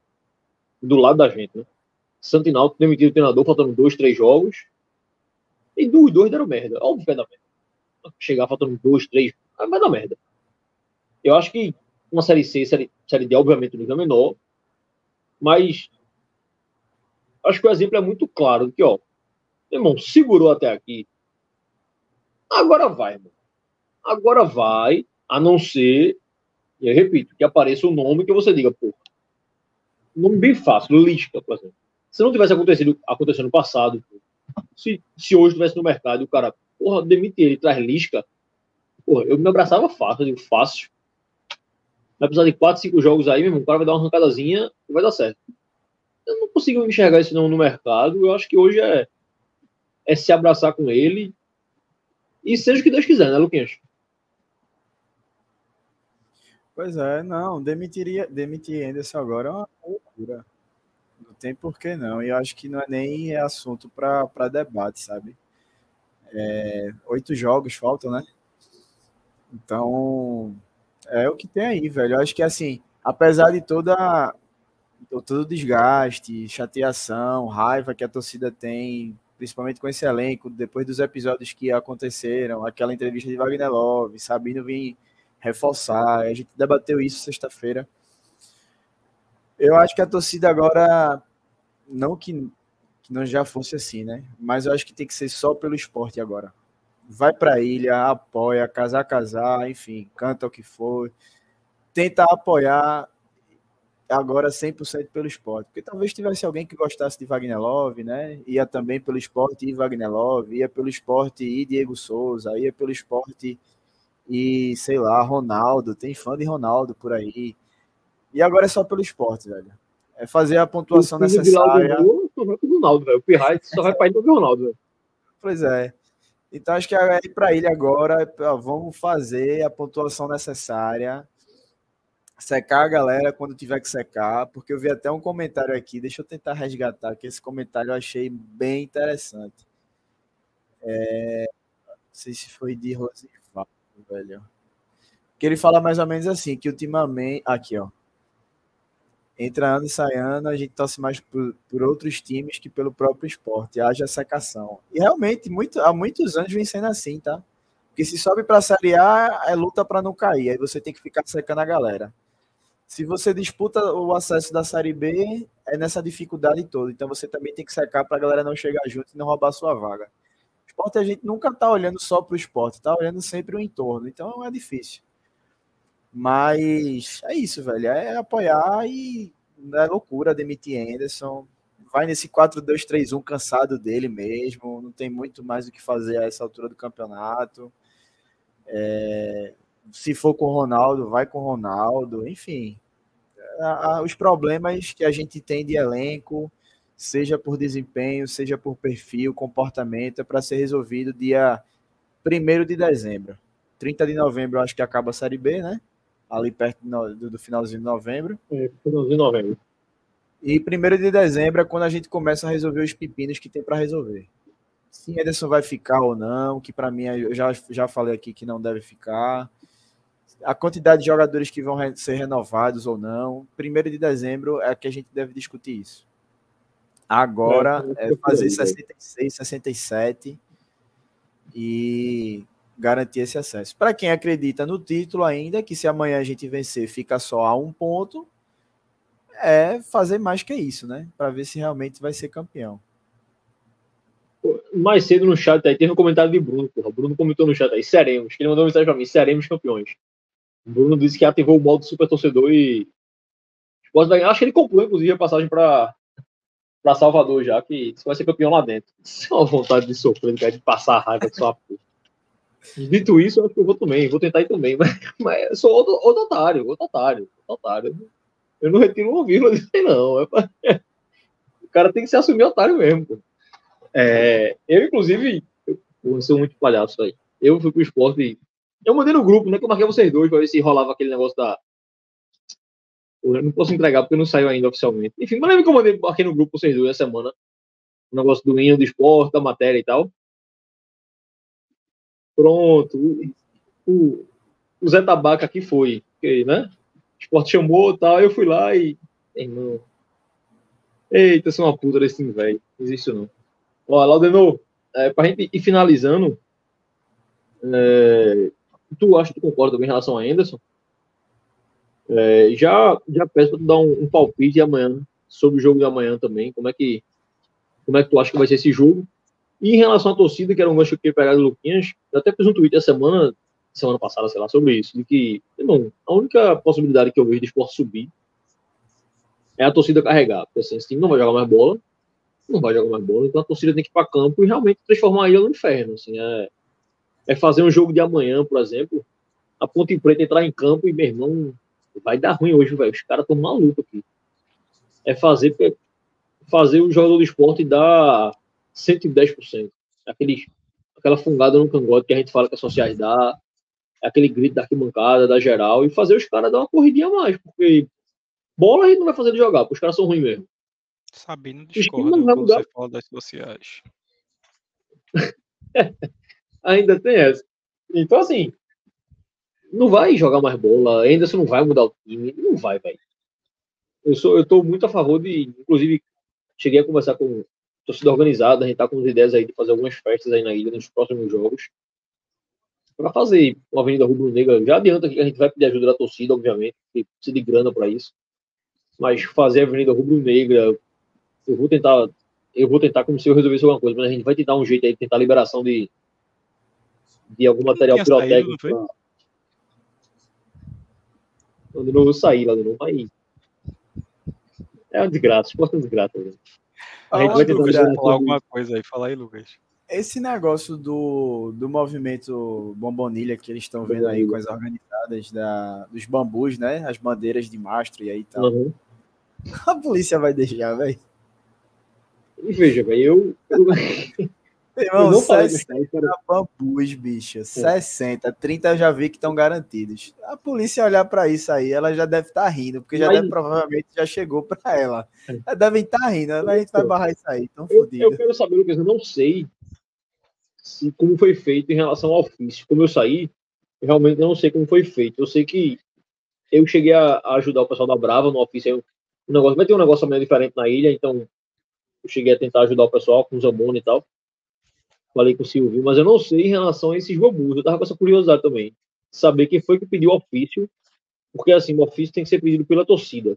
do lado da gente, né? Santinal demitiu o treinador, faltando dois, três jogos. E dos dois deram merda. Óbvio que vai dar merda. Chegar faltando dois, três, vai dar merda. Eu acho que uma série C, série, série D, obviamente, o nível é menor. Mas acho que o exemplo é muito claro que, ó, irmão, segurou até aqui. Agora vai, irmão. Agora vai, a não ser, e eu repito, que apareça o um nome que você diga, pô, nome bem fácil, Lisca, por exemplo. Se não tivesse acontecido, acontecendo no passado, se, se hoje tivesse no mercado o cara, porra, demite ele, traz Lisca, porra, eu me abraçava fácil, eu digo, fácil. Vai precisar de 4, 5 jogos aí, mesmo, o cara vai dar uma arrancadazinha e vai dar certo. Eu não consigo enxergar isso não no mercado, eu acho que hoje é, é se abraçar com ele e seja o que Deus quiser, né, Luquinhas? Pois é, não, demitiria, demitir Anderson agora é uma Não tem por que não. E eu acho que não é nem assunto para debate, sabe? É, oito jogos faltam, né? Então, é o que tem aí, velho. Eu acho que assim, apesar de toda todo o desgaste, chateação, raiva que a torcida tem, principalmente com esse elenco, depois dos episódios que aconteceram, aquela entrevista de Wagner Love, Sabino vir reforçar. A gente debateu isso sexta-feira. Eu acho que a torcida agora, não que, que não já fosse assim, né? Mas eu acho que tem que ser só pelo esporte agora. Vai para a ilha, apoia, casar, casar, enfim, canta o que for. Tenta apoiar agora 100% pelo esporte. Porque talvez tivesse alguém que gostasse de Wagner Love, né? Ia também pelo esporte e Wagner Love, ia pelo esporte e Diego Souza, ia pelo esporte e sei lá, Ronaldo, tem fã de Ronaldo por aí. E agora é só pelo esporte, velho. É fazer a pontuação necessária. Só vai pro Ronaldo, velho. O Pirraia só vai para ir pro Ronaldo, velho. Pois é. Então acho que é ir para ele agora, vamos fazer a pontuação necessária, secar a galera quando tiver que secar, porque eu vi até um comentário aqui, deixa eu tentar resgatar, que esse comentário eu achei bem interessante. É, não sei se foi de Rosivaldo, velho. Que ele fala mais ou menos assim, que ultimamente. Aqui, ó. Entra ano e sai ano, a gente torce mais por, por outros times que pelo próprio esporte. Haja secação. E realmente, muito, há muitos anos vem sendo assim, tá? Porque se sobe para a Série A, é luta para não cair. Aí você tem que ficar secando a galera. Se você disputa o acesso da Série B, é nessa dificuldade toda. Então você também tem que secar para a galera não chegar junto e não roubar sua vaga. O esporte a gente nunca está olhando só para o esporte, está olhando sempre o entorno. Então é difícil. Mas é isso, velho. É apoiar e é loucura demitir Anderson. Vai nesse 4-2-3-1 cansado dele mesmo. Não tem muito mais o que fazer a essa altura do campeonato. É, se for com o Ronaldo, vai com o Ronaldo. Enfim, os problemas que a gente tem de elenco, seja por desempenho, seja por perfil, comportamento, é para ser resolvido dia 1 de dezembro. 30 de novembro, acho que acaba a Série B, né? Ali perto do, do finalzinho de novembro. É, finalzinho de novembro. E primeiro de dezembro é quando a gente começa a resolver os pepinos que tem para resolver. Se Ederson vai ficar ou não, que para mim eu já, já falei aqui que não deve ficar. A quantidade de jogadores que vão ser renovados ou não. Primeiro de dezembro é que a gente deve discutir isso. Agora é, é fazer 66, 67 e garantir esse acesso. Para quem acredita no título ainda, que se amanhã a gente vencer fica só a um ponto, é fazer mais que isso, né? Para ver se realmente vai ser campeão. Mais cedo no chat aí, teve um comentário de Bruno, porra. Bruno comentou no chat aí, seremos. Ele mandou uma mensagem para mim, seremos campeões. O Bruno disse que ativou o modo super torcedor e. Acho que ele concluiu, inclusive, a passagem para para Salvador já, que vai ser campeão lá dentro. Isso é uma vontade de sofrer, de passar a raiva de sua puta. Dito isso, eu acho que eu vou também, vou tentar ir também, (laughs) mas, mas sou outro, outro otário, outro otário, outro otário. Eu não retiro uma vírgula disso aí, não. É pra... (laughs) O cara tem que se assumir otário mesmo. Pô. É, eu, inclusive, eu, sou muito palhaço aí. Eu fui pro esporte. Eu mandei no grupo, né? Que eu marquei vocês dois pra ver se rolava aquele negócio da. Eu não posso entregar porque não saiu ainda oficialmente. Enfim, mas lembra que eu mandei aqui no grupo vocês dois essa semana. O negócio do hino do esporte, da matéria e tal. Pronto. O, o Zé Tabaca aqui foi, né? O esporte chamou tal, eu fui lá e. Irmão. Eita, sou uma puta desse time, velho. Não existe não. Ó, Laudenor, é, pra gente ir finalizando, é, tu acha que tu concorda em relação a Anderson? É, já, já peço para tu dar um, um, palpite amanhã sobre o jogo de amanhã também. Como é que como é que tu acha que vai ser esse jogo? E em relação à torcida, que era um gancho que eu pegar do Luquinhas, eu até fiz um tweet essa semana, semana passada, sei lá, sobre isso, de que, irmão, a única possibilidade que eu vejo de esporte subir é a torcida carregar. Porque assim, esse time não vai jogar mais bola, não vai jogar mais bola, então a torcida tem que ir para campo e realmente transformar a ilha no inferno. Assim, é, é fazer um jogo de amanhã, por exemplo, a Ponte Preta entrar em campo e, meu irmão, vai dar ruim hoje, velho. Os caras estão malucos aqui. É fazer, fazer o jogador do esporte dar 110%. Aquele, aquela fungada no cangote que a gente fala que a sociais dá, aquele grito da arquibancada, da geral, e fazer os caras dar uma corridinha a mais, porque bola a gente não vai fazer de jogar, porque os caras são ruins mesmo. Sabino discorda não vai mudar. você fala das sociais. (laughs) Ainda tem essa. Então, assim, não vai jogar mais bola, ainda você não vai mudar o time, não vai, velho. Eu sou, eu tô muito a favor de, inclusive, cheguei a conversar com torcida organizada, a gente tá com as ideias aí de fazer algumas festas aí na ilha nos próximos jogos. Para fazer uma Avenida Rubro Negra, já adianta que a gente vai pedir ajuda da torcida, obviamente, que precisa de grana para isso. Mas fazer a Avenida Rubro Negra, eu vou tentar, eu vou tentar como se eu resolvesse alguma coisa, mas a gente vai tentar um jeito aí de tentar liberação de, de algum material pirotécnico. Pra... De novo eu saí lá de novo, aí. É uma desgraça, esporte é uma desgraça. Né? A gente vai falar alguma coisa aí. Fala aí, Lucas. Esse negócio do, do movimento Bombonilha que eles estão vendo aí com as organizadas da, dos bambus, né? As bandeiras de mastro e aí tal. Uhum. (laughs) A polícia vai deixar, velho. Veja, velho, eu. (laughs) Irmão, não 60 bambus, bicho. É. 60. 30 eu já vi que estão garantidos. A polícia olhar para isso aí, ela já deve estar tá rindo, porque já Mas... deve, provavelmente já chegou para ela. É. Ela devem estar tá rindo, a gente vai barrar isso aí. Tão eu, eu quero saber, Lucas, eu não sei se, como foi feito em relação ao ofício. Como eu saí, realmente não sei como foi feito. Eu sei que eu cheguei a, ajudar o pessoal da Brava no ofício. O negócio, vai ter um negócio meio diferente na ilha, então eu cheguei a tentar ajudar o pessoal com o Zamona e tal. Falei com o Silvio, mas eu não sei em relação a esses bambus. Eu tava com essa curiosidade também. Saber quem foi que pediu o ofício, porque assim, o ofício tem que ser pedido pela torcida.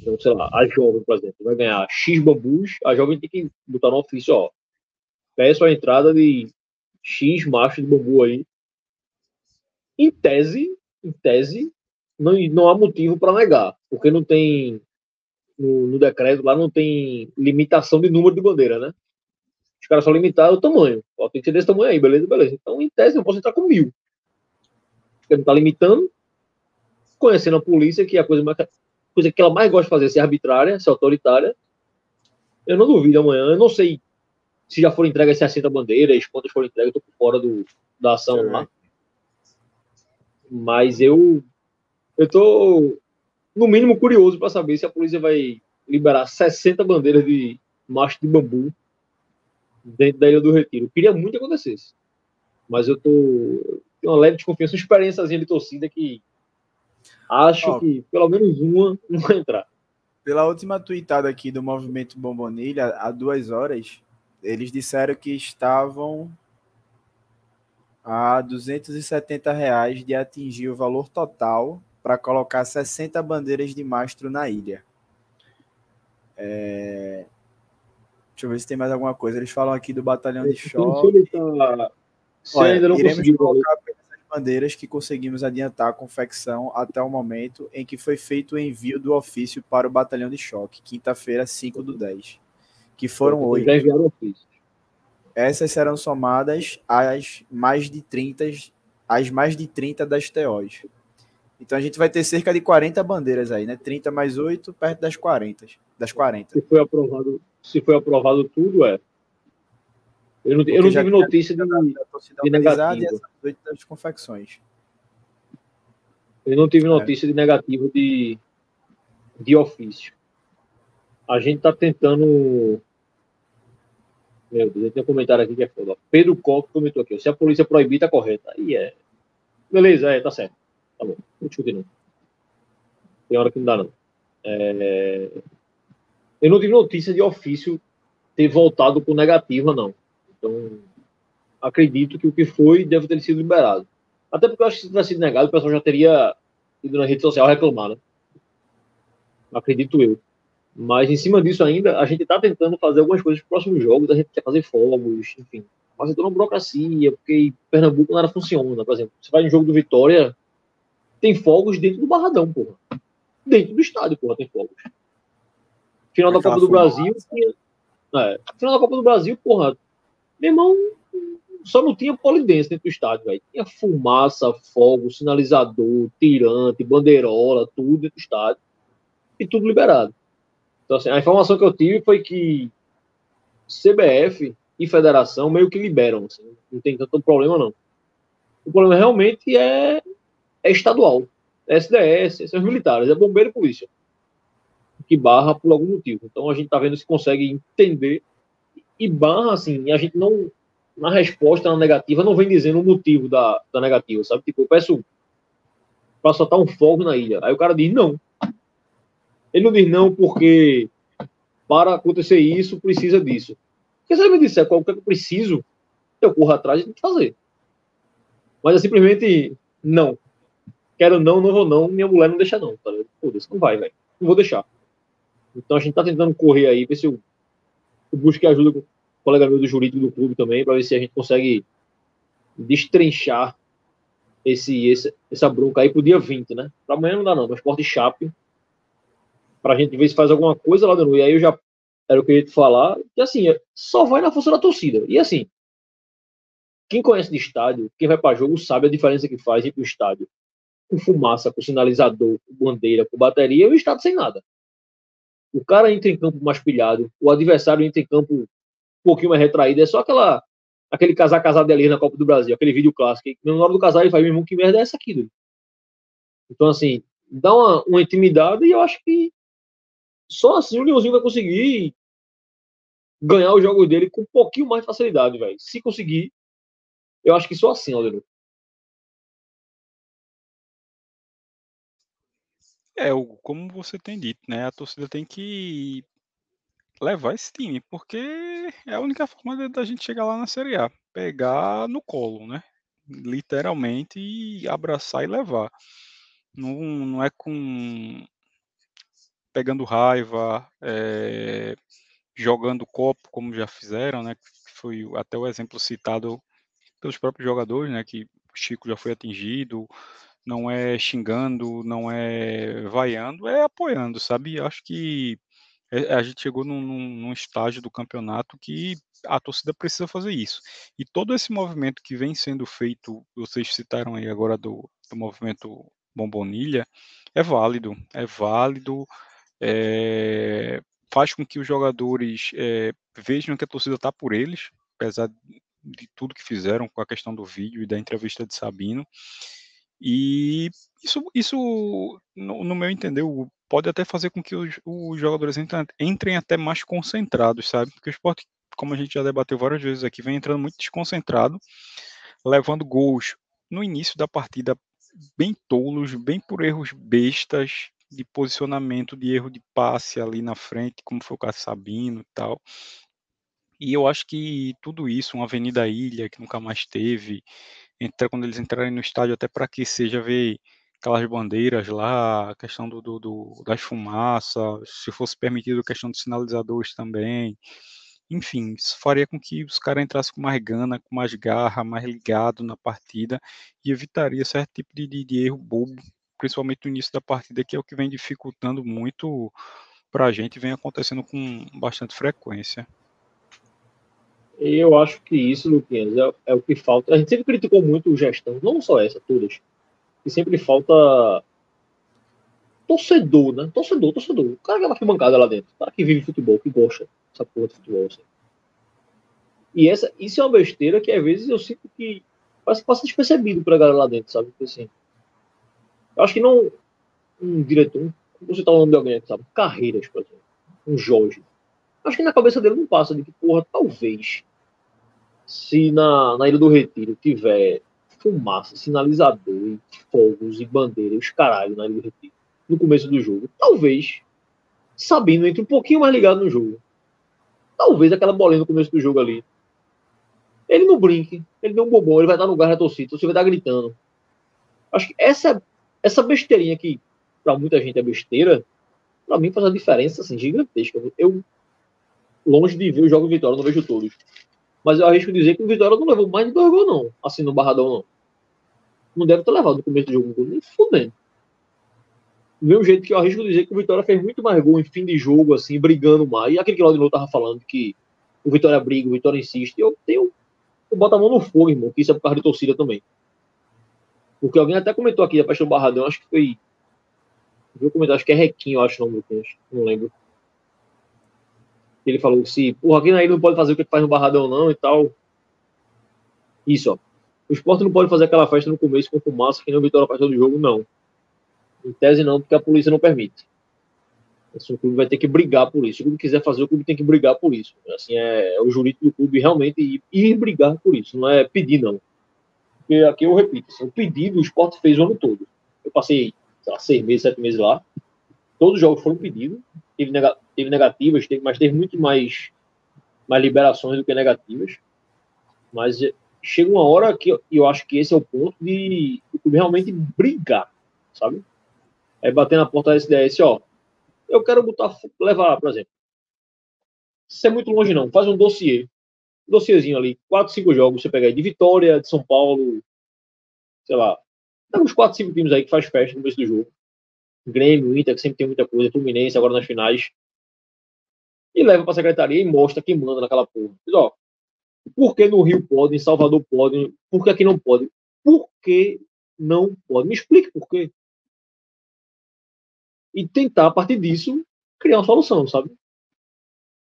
Então, sei lá, a jovem, por exemplo, vai ganhar X bambus, a jovem tem que botar no ofício, ó. Peço a entrada de X machos de bambu aí. Em tese, em tese, não, não há motivo para negar, porque não tem no, no, decreto lá não tem limitação de número de bandeira, né? Os caras só limitaram o tamanho. Ó, tem que ser desse tamanho aí, beleza, beleza. Então, em tese, eu posso entrar com mil. Porque não tá limitando. Conhecendo a polícia, que é a coisa, mais, coisa que ela mais gosta de fazer, é ser arbitrária, ser autoritária. Eu não duvido amanhã. Eu não sei se já foram entregas 60 bandeiras, quantas foram entregas, eu tô fora do, da ação lá. Mas eu eu tô no mínimo curioso para saber se a polícia vai liberar 60 bandeiras de macho de bambu dentro da Ilha do Retiro. Eu queria muito que acontecesse. Mas eu tô tenho uma leve desconfiança, uma experiênciazinha de torcida que acho oh, que pelo menos uma não vai entrar. Pela última tweetada aqui do Movimento Bombonilha, há duas horas, eles disseram que estavam a 270 reais de atingir o valor total para colocar 60 bandeiras de mastro na ilha. É... Deixa eu ver se tem mais alguma coisa. Eles falam aqui do batalhão de choque. Tá... Olha, ainda não iremos colocar apenas as bandeiras que conseguimos adiantar a confecção até o momento em que foi feito o envio do ofício para o batalhão de choque, quinta-feira, 5 do 10, que foram oito. Essas serão somadas às mais de 30, às mais de 30 das TOs. Então a gente vai ter cerca de 40 bandeiras aí, né? 30 mais 8, perto das 40. Das 40. Se foi aprovado, se foi aprovado tudo, é. Eu não, eu não tive notícia de, de negativo. das confecções. Eu não tive é. notícia é. de negativo de, de ofício. A gente está tentando. Meu Deus, tem um comentário aqui que é foda. Pedro Coque comentou aqui: se a polícia proibir, tá correta. Aí é. Beleza, é, tá certo. Tá bom, não discutir não. Tem hora que não dá não. É... Eu não tive notícia de ofício ter voltado com negativa, não. Então, acredito que o que foi deve ter sido liberado. Até porque eu acho que se tivesse sido negado, o pessoal já teria ido na rede social reclamar, né? Acredito eu. Mas em cima disso ainda, a gente está tentando fazer algumas coisas para os próximos jogos, a gente quer fazer fogos, enfim. Mas toda uma burocracia, porque Pernambuco nada funciona. Por exemplo, você vai em jogo do Vitória, tem fogos dentro do Barradão, porra. Dentro do estádio, porra, tem fogos. Final da Copa do Brasil. Tinha, é, final da Copa do Brasil, porra. Meu irmão, só não tinha polidense dentro do estádio, velho. Tinha fumaça, fogo, sinalizador, tirante, bandeirola, tudo dentro do estádio. E tudo liberado. Então, assim, a informação que eu tive foi que CBF e federação meio que liberam. Assim, não tem tanto problema, não. O problema realmente é é estadual. É SDS, são os militares, é bombeiro e polícia. Que barra por algum motivo. Então a gente está vendo se consegue entender. E barra, assim, a gente não, na resposta na negativa, não vem dizendo o motivo da, da negativa, sabe? Tipo, eu peço para soltar um fogo na ilha. Aí o cara diz não. Ele não diz não porque para acontecer isso precisa disso. Porque se ele me disser qual que eu preciso, eu corro atrás e tenho que fazer. Mas é simplesmente não quero não, não vou não, minha mulher não deixa não, tá Foda-se, não vai, velho. Não vou deixar. Então a gente tá tentando correr aí, ver se eu busque ajuda com o colega meu do jurídico do clube também, para ver se a gente consegue destrinchar esse, esse, essa bronca aí pro dia 20, né? Pra amanhã não dá não, mas Sport Chape, pra gente ver se faz alguma coisa lá dentro. E aí eu já era o que eu ia te falar, que assim, só vai na força da torcida. E assim, quem conhece de estádio, quem vai para jogo, sabe a diferença que faz entre o estádio com fumaça, com sinalizador, com bandeira, com bateria, e o Estado sem nada. O cara entra em campo mais pilhado, o adversário entra em campo pouquinho mais retraído. É só aquela, aquele casar casado ali na Copa do Brasil, aquele vídeo clássico. Na hora do casar ele faz, meu irmão, que merda é essa aqui? Então, assim, dá uma, uma intimidade e eu acho que só assim o Leãozinho vai conseguir ganhar o jogo dele com um pouquinho mais de facilidade, velho. Se conseguir, eu acho que só assim, Alderu. É, como você tem dito, né? A torcida tem que levar esse time, porque é a única forma da gente chegar lá na Série A. Pegar no colo, né? Literalmente e abraçar e levar. Não, não é com pegando raiva, é, jogando copo, como já fizeram, né? Foi até o exemplo citado pelos próprios jogadores, né? Que o Chico já foi atingido, não é xingando, não é vaiando, é apoiando, sabe? Acho que é, a gente chegou num, num, estágio do campeonato que a torcida precisa fazer isso. E todo esse movimento que vem sendo feito, vocês citaram aí agora do, do movimento Bombonilha, é válido, é válido, é, faz com que os jogadores é, vejam que a torcida está por eles, apesar de tudo que fizeram com a questão do vídeo e da entrevista de Sabino. E isso, isso no, no meu entender, pode até fazer com que os, os jogadores entrem, entrem, até mais concentrados, sabe? Porque o esporte, como a gente já debateu várias vezes aqui, vem entrando muito desconcentrado, levando gols no início da partida bem tolos, bem por erros bestas de posicionamento, de erro de passe ali na frente, como foi o caso Sabino e tal. E eu acho que tudo isso, uma Avenida Ilha que nunca mais teve, entrar, quando eles entrarem no estádio, até para que seja ver aquelas bandeiras lá, a questão do, do, do, das fumaças, se fosse permitido a questão dos sinalizadores também. Enfim, isso faria com que os caras entrassem com mais gana, com mais garra, mais ligado na partida e evitaria certo tipo de, de, de erro bobo, principalmente no início da partida, que é o que vem dificultando muito para a gente, vem acontecendo com bastante frequência. Eu acho que isso, Luquinhas, é, é, o que falta. A gente sempre criticou muito gestão, não só essa, todas. E sempre falta torcedor, né? Torcedor, torcedor. O cara que vai bancada lá dentro. O cara que vive futebol, que gosta dessa porra de futebol. Assim. E essa, isso é uma besteira que às vezes eu sinto que parece que passa despercebido pra galera lá dentro, sabe? Porque, assim, eu acho que não. Um diretor, você tá falando de alguém sabe? Carreiras, por exemplo. Um Jorge Acho que na cabeça dele não passa de que, porra, talvez se na, na Ilha do Retiro tiver fumaça, sinalizador, fogos e bandeiras, os caralho na Ilha do Retiro, no começo do jogo, talvez Sabino entre um pouquinho mais ligado no jogo. Talvez aquela bolinha no começo do jogo ali. Ele não brinque, ele deu um bobão, ele vai estar no lugar da torcida, você vai estar gritando. Acho que essa, essa besteirinha que para muita gente é besteira, para mim faz uma diferença assim, gigantesca. Eu longe de ver o jogo Vitória, não vejo todos. Mas eu arrisco dizer que o Vitória não levou mais de dois gols, não. Assim, no Barradão, não. Não deve ter levado no começo do jogo nem fudendo. Do mesmo jeito que eu arrisco dizer que o Vitória fez muito mais gol em fim de jogo, assim, brigando mais. E aquele que o Claudio tava falando que o Vitória briga, o Vitória insiste. Eu tenho. Eu boto a mão no fogo, irmão, que isso é por causa de torcida também. Porque alguém até comentou aqui, a do Barradão, acho que foi. Viu comentar, acho que é Requinho, acho o nome do não lembro ele falou se, aqui na ilha não pode fazer o que faz no Barradão, não, e tal. Isso, ó. O esporte não pode fazer aquela festa no começo com fumaça que nem o Vitória faz todo jogo, não. Em tese, não, porque a polícia não permite. Assim, o clube vai ter que brigar por isso. Se o clube quiser fazer, o clube tem que brigar por isso. Assim, é, é o jurídico do clube realmente ir, ir, brigar por isso. Não é pedir, não. Porque aqui eu repito, assim, o pedido o esporte fez o ano todo. Eu passei, sei lá, seis meses, sete meses lá. Todos os jogos foram pedidos teve, teve negativas, teve, mas teve muito mais, mais liberações do que negativas. Mas eh, chega uma hora que eu, eu acho que esse é o ponto de, realmente brigar, sabe? É bater na porta da SDS, ó. Eu quero botar, levar, por exemplo. Isso é muito longe, não. Faz um dossiê. Um dossiêzinho ali. Quatro, cinco jogos. Você pega aí de Vitória, de São Paulo, sei lá. Tem uns quatro, cinco times aí que faz festa no começo do jogo. Grêmio, Inter, que sempre tem muita coisa, Fluminense agora nas finais. E leva para a secretaria e mostra quem manda naquela porra. Diz, ó, por que no Rio pode, em Salvador pode, por que aqui não pode? Por que não pode? Me explique por quê. E tentar, a partir disso, criar uma solução, sabe?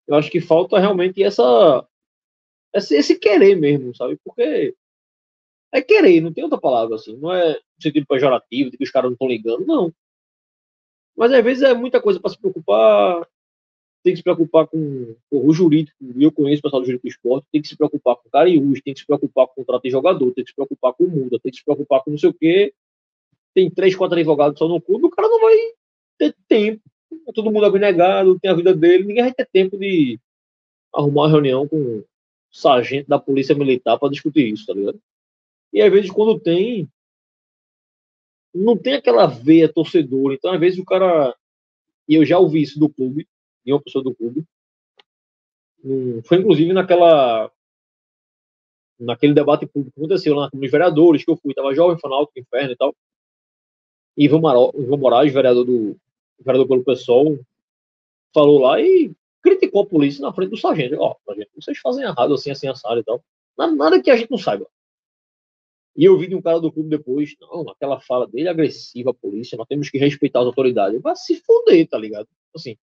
Eu acho que falta realmente essa, esse, esse querer mesmo, sabe? Porque é querer, não tem outra palavra assim. Não é no sentido pejorativo, de que os caras não estão ligando, não. Mas às vezes é muita coisa para se preocupar. Tem que se preocupar com, o jurídico. Eu conheço o pessoal do jurídico do esporte. Tem que se preocupar com Cariús, tem que se preocupar com contrato de jogador, tem que se preocupar com o mundo, tem que se preocupar com não sei o quê. Tem três, quatro advogados só no clube, o cara não vai ter tempo. Todo mundo abnegado, tem a vida dele, ninguém vai ter tempo de arrumar uma reunião com sargento da polícia militar para discutir isso, tá ligado? E às vezes quando tem, não tem aquela veia torcedora. Então, às vezes, o cara. E eu já ouvi isso do clube, de uma pessoa do clube. Foi inclusive naquela. Naquele debate público que aconteceu lá nos vereadores, que eu fui, tava jovem, fanal, inferno e tal. E Ivan, Maro, Ivan Moraes, vereador do vereador pelo PSOL, falou lá e criticou a polícia na frente do sargento. Ó, oh, vocês fazem errado assim, assim, assado e tal. Nada que a gente não saiba. E eu vi de um cara do clube depois, não, aquela fala dele agressiva à polícia, nós temos que respeitar as autoridades. Vai se fuder, tá ligado? Assim,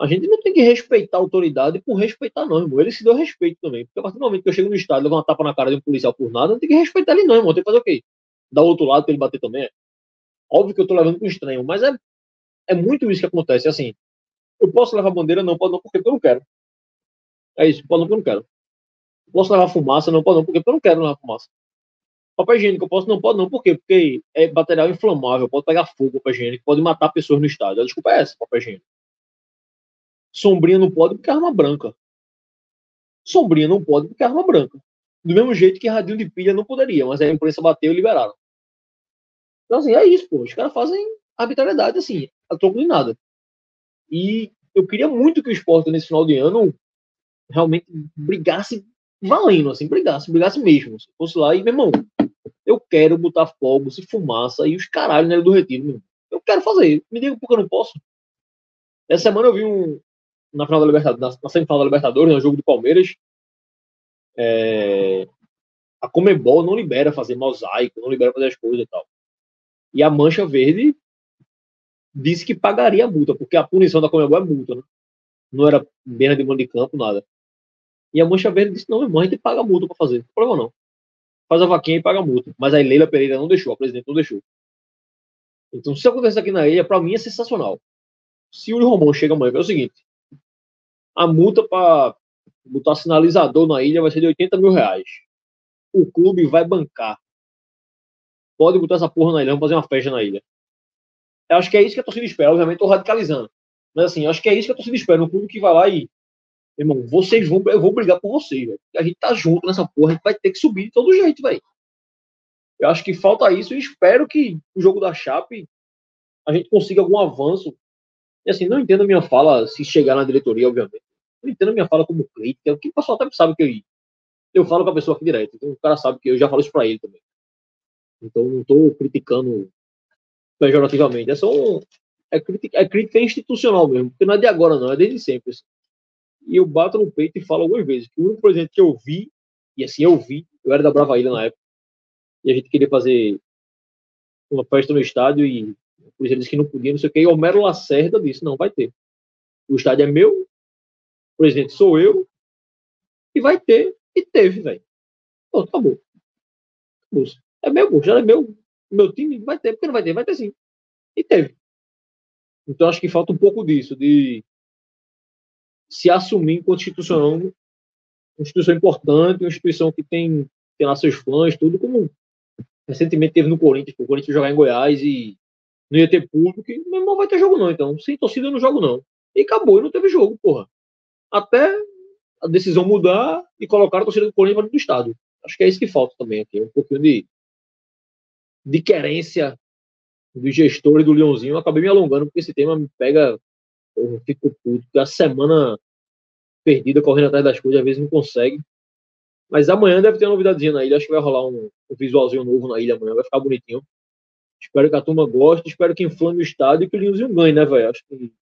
a gente não tem que respeitar a autoridade por respeitar, não, irmão. Ele se deu respeito também. Porque a partir do momento que eu chego no estádio levo uma tapa na cara de um policial por nada, não tem que respeitar ele, não, irmão. Tem que fazer o quê? Dar outro lado pra ele bater também. Óbvio que eu tô levando com estranho, mas é, é muito isso que acontece. Assim, eu posso levar bandeira? Não, pode não, porque eu não quero. É isso, pode não, porque eu não quero. Posso levar fumaça? Não, pode não, porque eu não quero levar fumaça. Papel higiênico, eu posso? Não pode não. Por quê? Porque é material inflamável, pode pegar fogo, papel higiênico, pode matar pessoas no estádio. A desculpa é essa, papel higiênico. Sombrinha não pode porque é arma branca. Sombrinha não pode porque é arma branca. Do mesmo jeito que radinho de pilha não poderia, mas a imprensa bateu e liberaram. Então, assim, é isso, pô. Os caras fazem arbitrariedade, assim, a troco de nada. E eu queria muito que o esporte, nesse final de ano, realmente brigasse valendo, assim, brigasse, brigasse mesmo. Se fosse lá e, meu irmão, eu quero botar fogos e fumaça e os caralhos né, do retiro. Meu. Eu quero fazer. Me diga por que eu não posso. Essa semana eu vi um. Na final da Libertadores, na semifinal da Libertadores, no jogo do Palmeiras. É, a Comebol não libera fazer mosaico, não libera fazer as coisas e tal. E a Mancha Verde disse que pagaria a multa, porque a punição da Comebol é multa, né? Não era beira de mão de campo, nada. E a Mancha Verde disse: não, irmão, a gente paga a multa para fazer. Não tem problema não faz a vaquinha e paga a multa. Mas a Leila Pereira não deixou, a presidente não deixou. Então, se acontecer aqui na ilha, para mim é sensacional. Se o Romão chega amanhã, é o seguinte: a multa para botar sinalizador na ilha vai ser de 80 mil reais. O clube vai bancar. Pode botar essa porra na ilha, vamos fazer uma festa na ilha. Eu acho que é isso que a torcida espera. Obviamente, estou radicalizando. Mas assim, acho que é isso que a torcida espera. Um clube que vai lá e Irmão, vocês vão, eu vou brigar por vocês. A gente tá junto nessa porra, a gente vai ter que subir de todo jeito, velho. Eu acho que falta isso e espero que o jogo da Chape a gente consiga algum avanço. E assim, não entendo a minha fala se chegar na diretoria, obviamente. Não entendo a minha fala como crítica, o que o pessoal até sabe que eu, eu falo com a pessoa aqui direto. Então o cara sabe que eu já falo isso pra ele também. Então não tô criticando pejorativamente. É só um, é, crítica, é crítica institucional mesmo, porque não é de agora, não, é desde sempre. Assim. E eu bato no peito e falo algumas vezes que o único presidente que eu vi, e assim eu vi, eu era da Brava Ilha na época, e a gente queria fazer uma festa no estádio e o presidente disse que não podia, não sei o que, e Homero Lacerda disse, não, vai ter. O estádio é meu, o presidente sou eu, e vai ter, e teve, velho. Pô, acabou. É meu, já é meu, meu time, vai ter, porque não vai ter, vai ter sim. E teve. Então acho que falta um pouco disso, de se assumir enquanto uma instituição importante, uma instituição que tem, tem lá seus fãs, tudo como recentemente teve no Corinthians, o Corinthians jogar em Goiás e não ia ter público, e meu irmão vai ter jogo não, então, sem torcida eu não jogo não. E acabou, e não teve jogo, porra. Até a decisão mudar e colocar a torcida do Corinthians dentro do estado. Acho que é isso que falta também aqui, um pouquinho de, de querência do gestor e do Leãozinho. Eu acabei me alongando porque esse tema me pega eu fico puto. A semana perdida, correndo atrás das coisas, às vezes não consegue. Mas amanhã deve ter uma novidadezinha na ilha. Acho que vai rolar um, um visualzinho novo na ilha amanhã. Vai ficar bonitinho. Espero que a turma goste. Espero que inflame o estádio e que o Linhozinho ganhe, né, velho? Acho que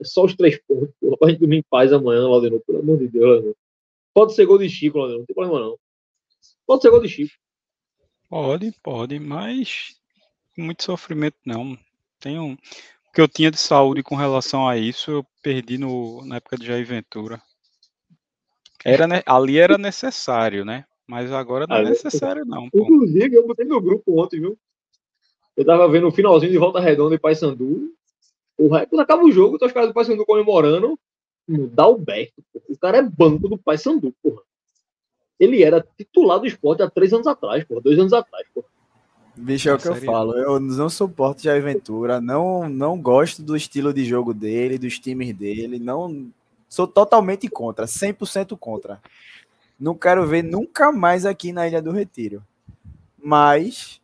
é só os três pontos. Porra, pra gente dormir em paz amanhã. Pelo amor de Deus. Pode ser gol de Chico. Não tem problema, não. Pode ser gol de Chico. Pode, pode, mas muito sofrimento não. Tem um, que eu tinha de saúde com relação a isso, eu perdi no, na época de Jair Ventura. Era, ali era necessário, né? Mas agora não é necessário, não. Pô. Inclusive, eu botei no grupo ontem, viu? Eu tava vendo o finalzinho de Volta Redonda e Paysandu. Quando acaba o jogo, tá os caras do Paysandu comemorando. No Dalberto. O cara é banco do Paysandu, porra. Ele era titular do esporte há três anos atrás, porra. Dois anos atrás, porra. Bicho, é o que eu falo. Eu não suporto Jair Ventura. Não, não gosto do estilo de jogo dele, dos times dele. Não Sou totalmente contra. 100% contra. Não quero ver nunca mais aqui na Ilha do Retiro. Mas,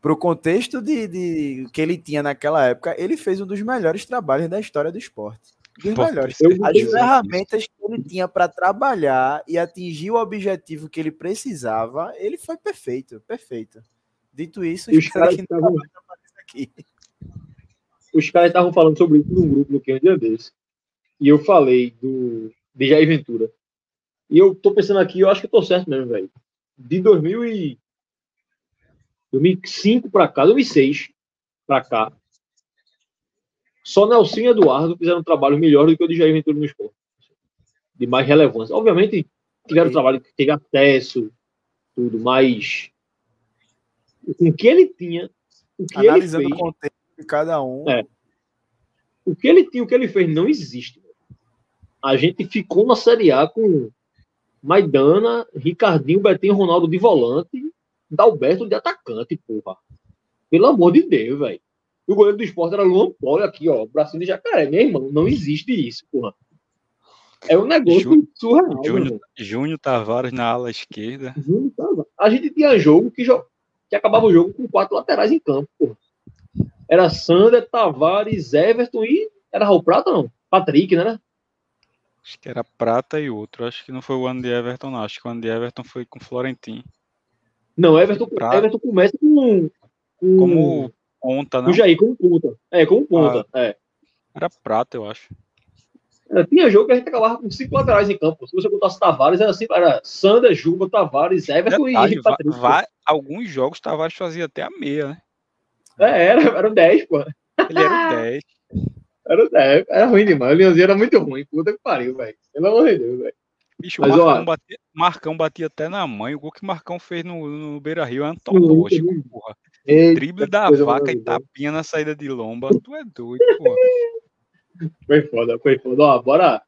para o contexto de, de, que ele tinha naquela época, ele fez um dos melhores trabalhos da história do esporte. Dos Pô, melhores. As ferramentas que ele tinha para trabalhar e atingir o objetivo que ele precisava, ele foi perfeito, perfeito. Dito isso, os caras que tavam... aqui. Os caras estavam falando sobre isso num grupo no que um dia desse. E eu falei do de Jair Ventura. E eu tô pensando aqui, eu acho que eu tô certo mesmo, velho. De 2000 e 2005 para cá, 2006 para cá, só Nelson e Eduardo fizeram um trabalho melhor do que o de Jair Ventura no esporte. De mais relevância. Obviamente, tiveram trabalho que teve acesso, tudo, mas com o que ele tinha, o que Analisando ele fez, o contexto de cada um. É, o que ele tinha, o que ele fez, não existe. A gente ficou na Série A com Maidana, Ricardinho, Betinho, Ronaldo de volante, Dalberto de atacante, porra. Pelo amor de Deus, velho. O goleiro do esporte era Luan Poli aqui, ó. Bracinho de jacaré. Meu irmão, não existe isso, porra. É um negócio Júnior, surreal. Júnior, Júnior Tavares na ala esquerda. Júnior Tavares. A gente tinha jogo que, que acabava o jogo com quatro laterais em campo, porra. Era Sander, Tavares, Everton e. Era Raul Prata, não? Patrick, né? Acho que era Prata e outro. Acho que não foi o ano de Everton, não. Acho que o ano de Everton foi com Florentin. Não, Everton, Everton começa com, com. Como ponta, né? Com Jair, como ponta. É, como ponta. Ah, é. Era Prata, eu acho. É, tinha jogo que a gente acabava com cinco laterais em campo. Se você botasse Tavares, era assim, era Sander, Juba, Tavares, Everton Detalhe, e Patrick. Vai, alguns jogos Tavares fazia até a meia, né? É, era, era o 10, pô. Ele era (laughs) o 10. Era o 10. Era ruim demais. O Leãozinho era muito ruim. Puta que pariu, velho. Pelo amor de Deus, velho. Bicho, Mas, Marcão, ó, batia, Marcão batia até na mãe. O gol que Marcão fez no, no Beira Rio é antológico, porra. Drible da vaca e tapinha na saída de lomba. Tu é doido, porra. (laughs) Foi foda, foi foda. Ó, bora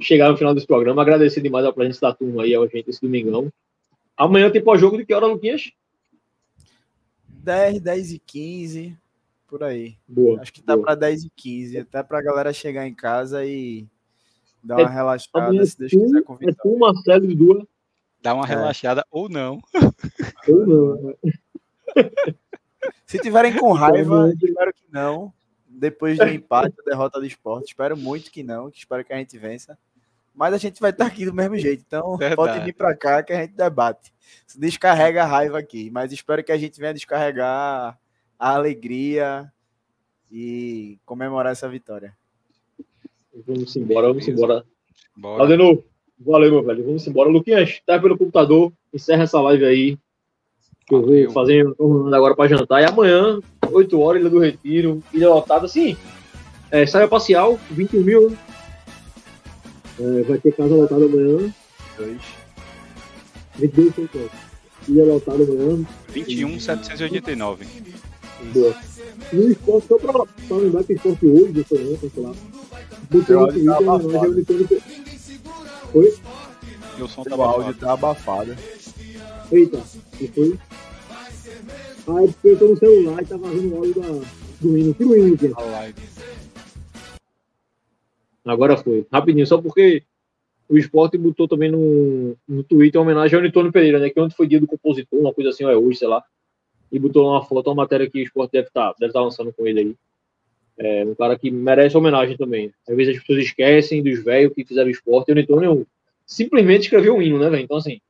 chegar no final desse programa. Agradecer demais a presença da turma aí, a gente, esse domingão. Amanhã tem pós-jogo de que hora, Luquinhas? 10, 10 e 15, por aí. Boa, Acho que tá para 10 e 15, até para a galera chegar em casa e dar uma é, relaxada, se Deus quiser convidar. É tu, Marcelo e Dua. Dá uma é. relaxada ou não. Ou não. Né? se tiverem com raiva, espero que não. Depois do empate, a derrota do esporte, espero muito que não, que espero que a gente vença. Mas a gente vai estar aqui do mesmo jeito. Então, Verdade. pode vir para cá que a gente debate. Descarrega a raiva aqui. Mas espero que a gente venha descarregar a alegria e comemorar essa vitória. Vamos embora, vamos embora. Bora. Adenu, valeu, meu velho. Vamos embora. Luquinhas, tá pelo computador. Encerra essa live aí. Que eu vou fazer agora para jantar. E amanhã, 8 horas, Ilha do Retiro. Ilha lotada, assim. É, saia parcial, 21 mil, né? É, vai ter casa lotada amanhã. Dois. 22 centavos. Ia lotado amanhã. 21,789. Boa. E o esporte, só pra, pra lembrar que o esporte hoje, eu foi ontem, sei lá. Botou no Twitter, mas Oi? Meu som tá o áudio tá abafado. Eita, que foi? Ah, é porque eu tô no celular e tá vazando o áudio da, do hino. Tira o hino aqui. Agora foi. Rapidinho, só porque o esporte botou também no, no Twitter uma homenagem ao Antônio Pereira, né? Que ontem foi dia do compositor, uma coisa assim, ou é hoje, sei lá. E botou uma foto, uma matéria que o esporte deve estar tá, deve tá lançando com ele aí. É um cara que merece homenagem também. Às vezes as pessoas esquecem dos velhos que fizeram esporte. E o Antônio simplesmente escreveu um hino, né, velho? Então, assim,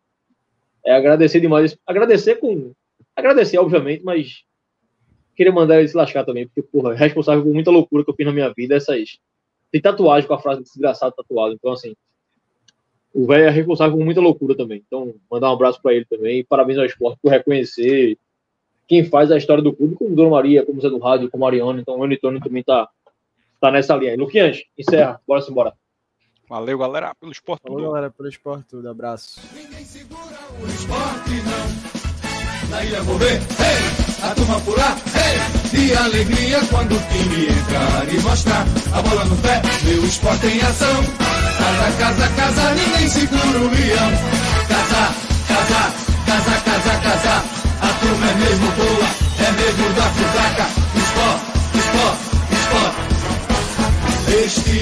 é agradecer demais. Agradecer com. Agradecer, obviamente, mas queria mandar ele se lascar também, porque, porra, é responsável por muita loucura que eu fiz na minha vida, essas tem tatuagem com a frase desgraçado tatuado. Então, assim, o velho é responsável por muita loucura também. Então, mandar um abraço para ele também. Parabéns ao esporte por reconhecer quem faz a história do clube, como Dona Maria, como Zé do Rádio, como Mariano. Então, o Antônio também tá, tá nessa linha. Luquinhas, encerra. Bora embora. Valeu, galera, pelo esporte Valeu, tudo. galera, pelo esporte tudo. Abraço. Ninguém segura o esporte, não na ilha vou ver, hey! a turma pular, hey! de alegria quando o time entrar e mostrar a bola no pé, meu esporte em ação. Casa, casa, casa, ninguém segura o leão. Casa, casa, casa, casa, casa, a turma é mesmo boa, é mesmo da fusaca. Esporte, esporte, esporte. Este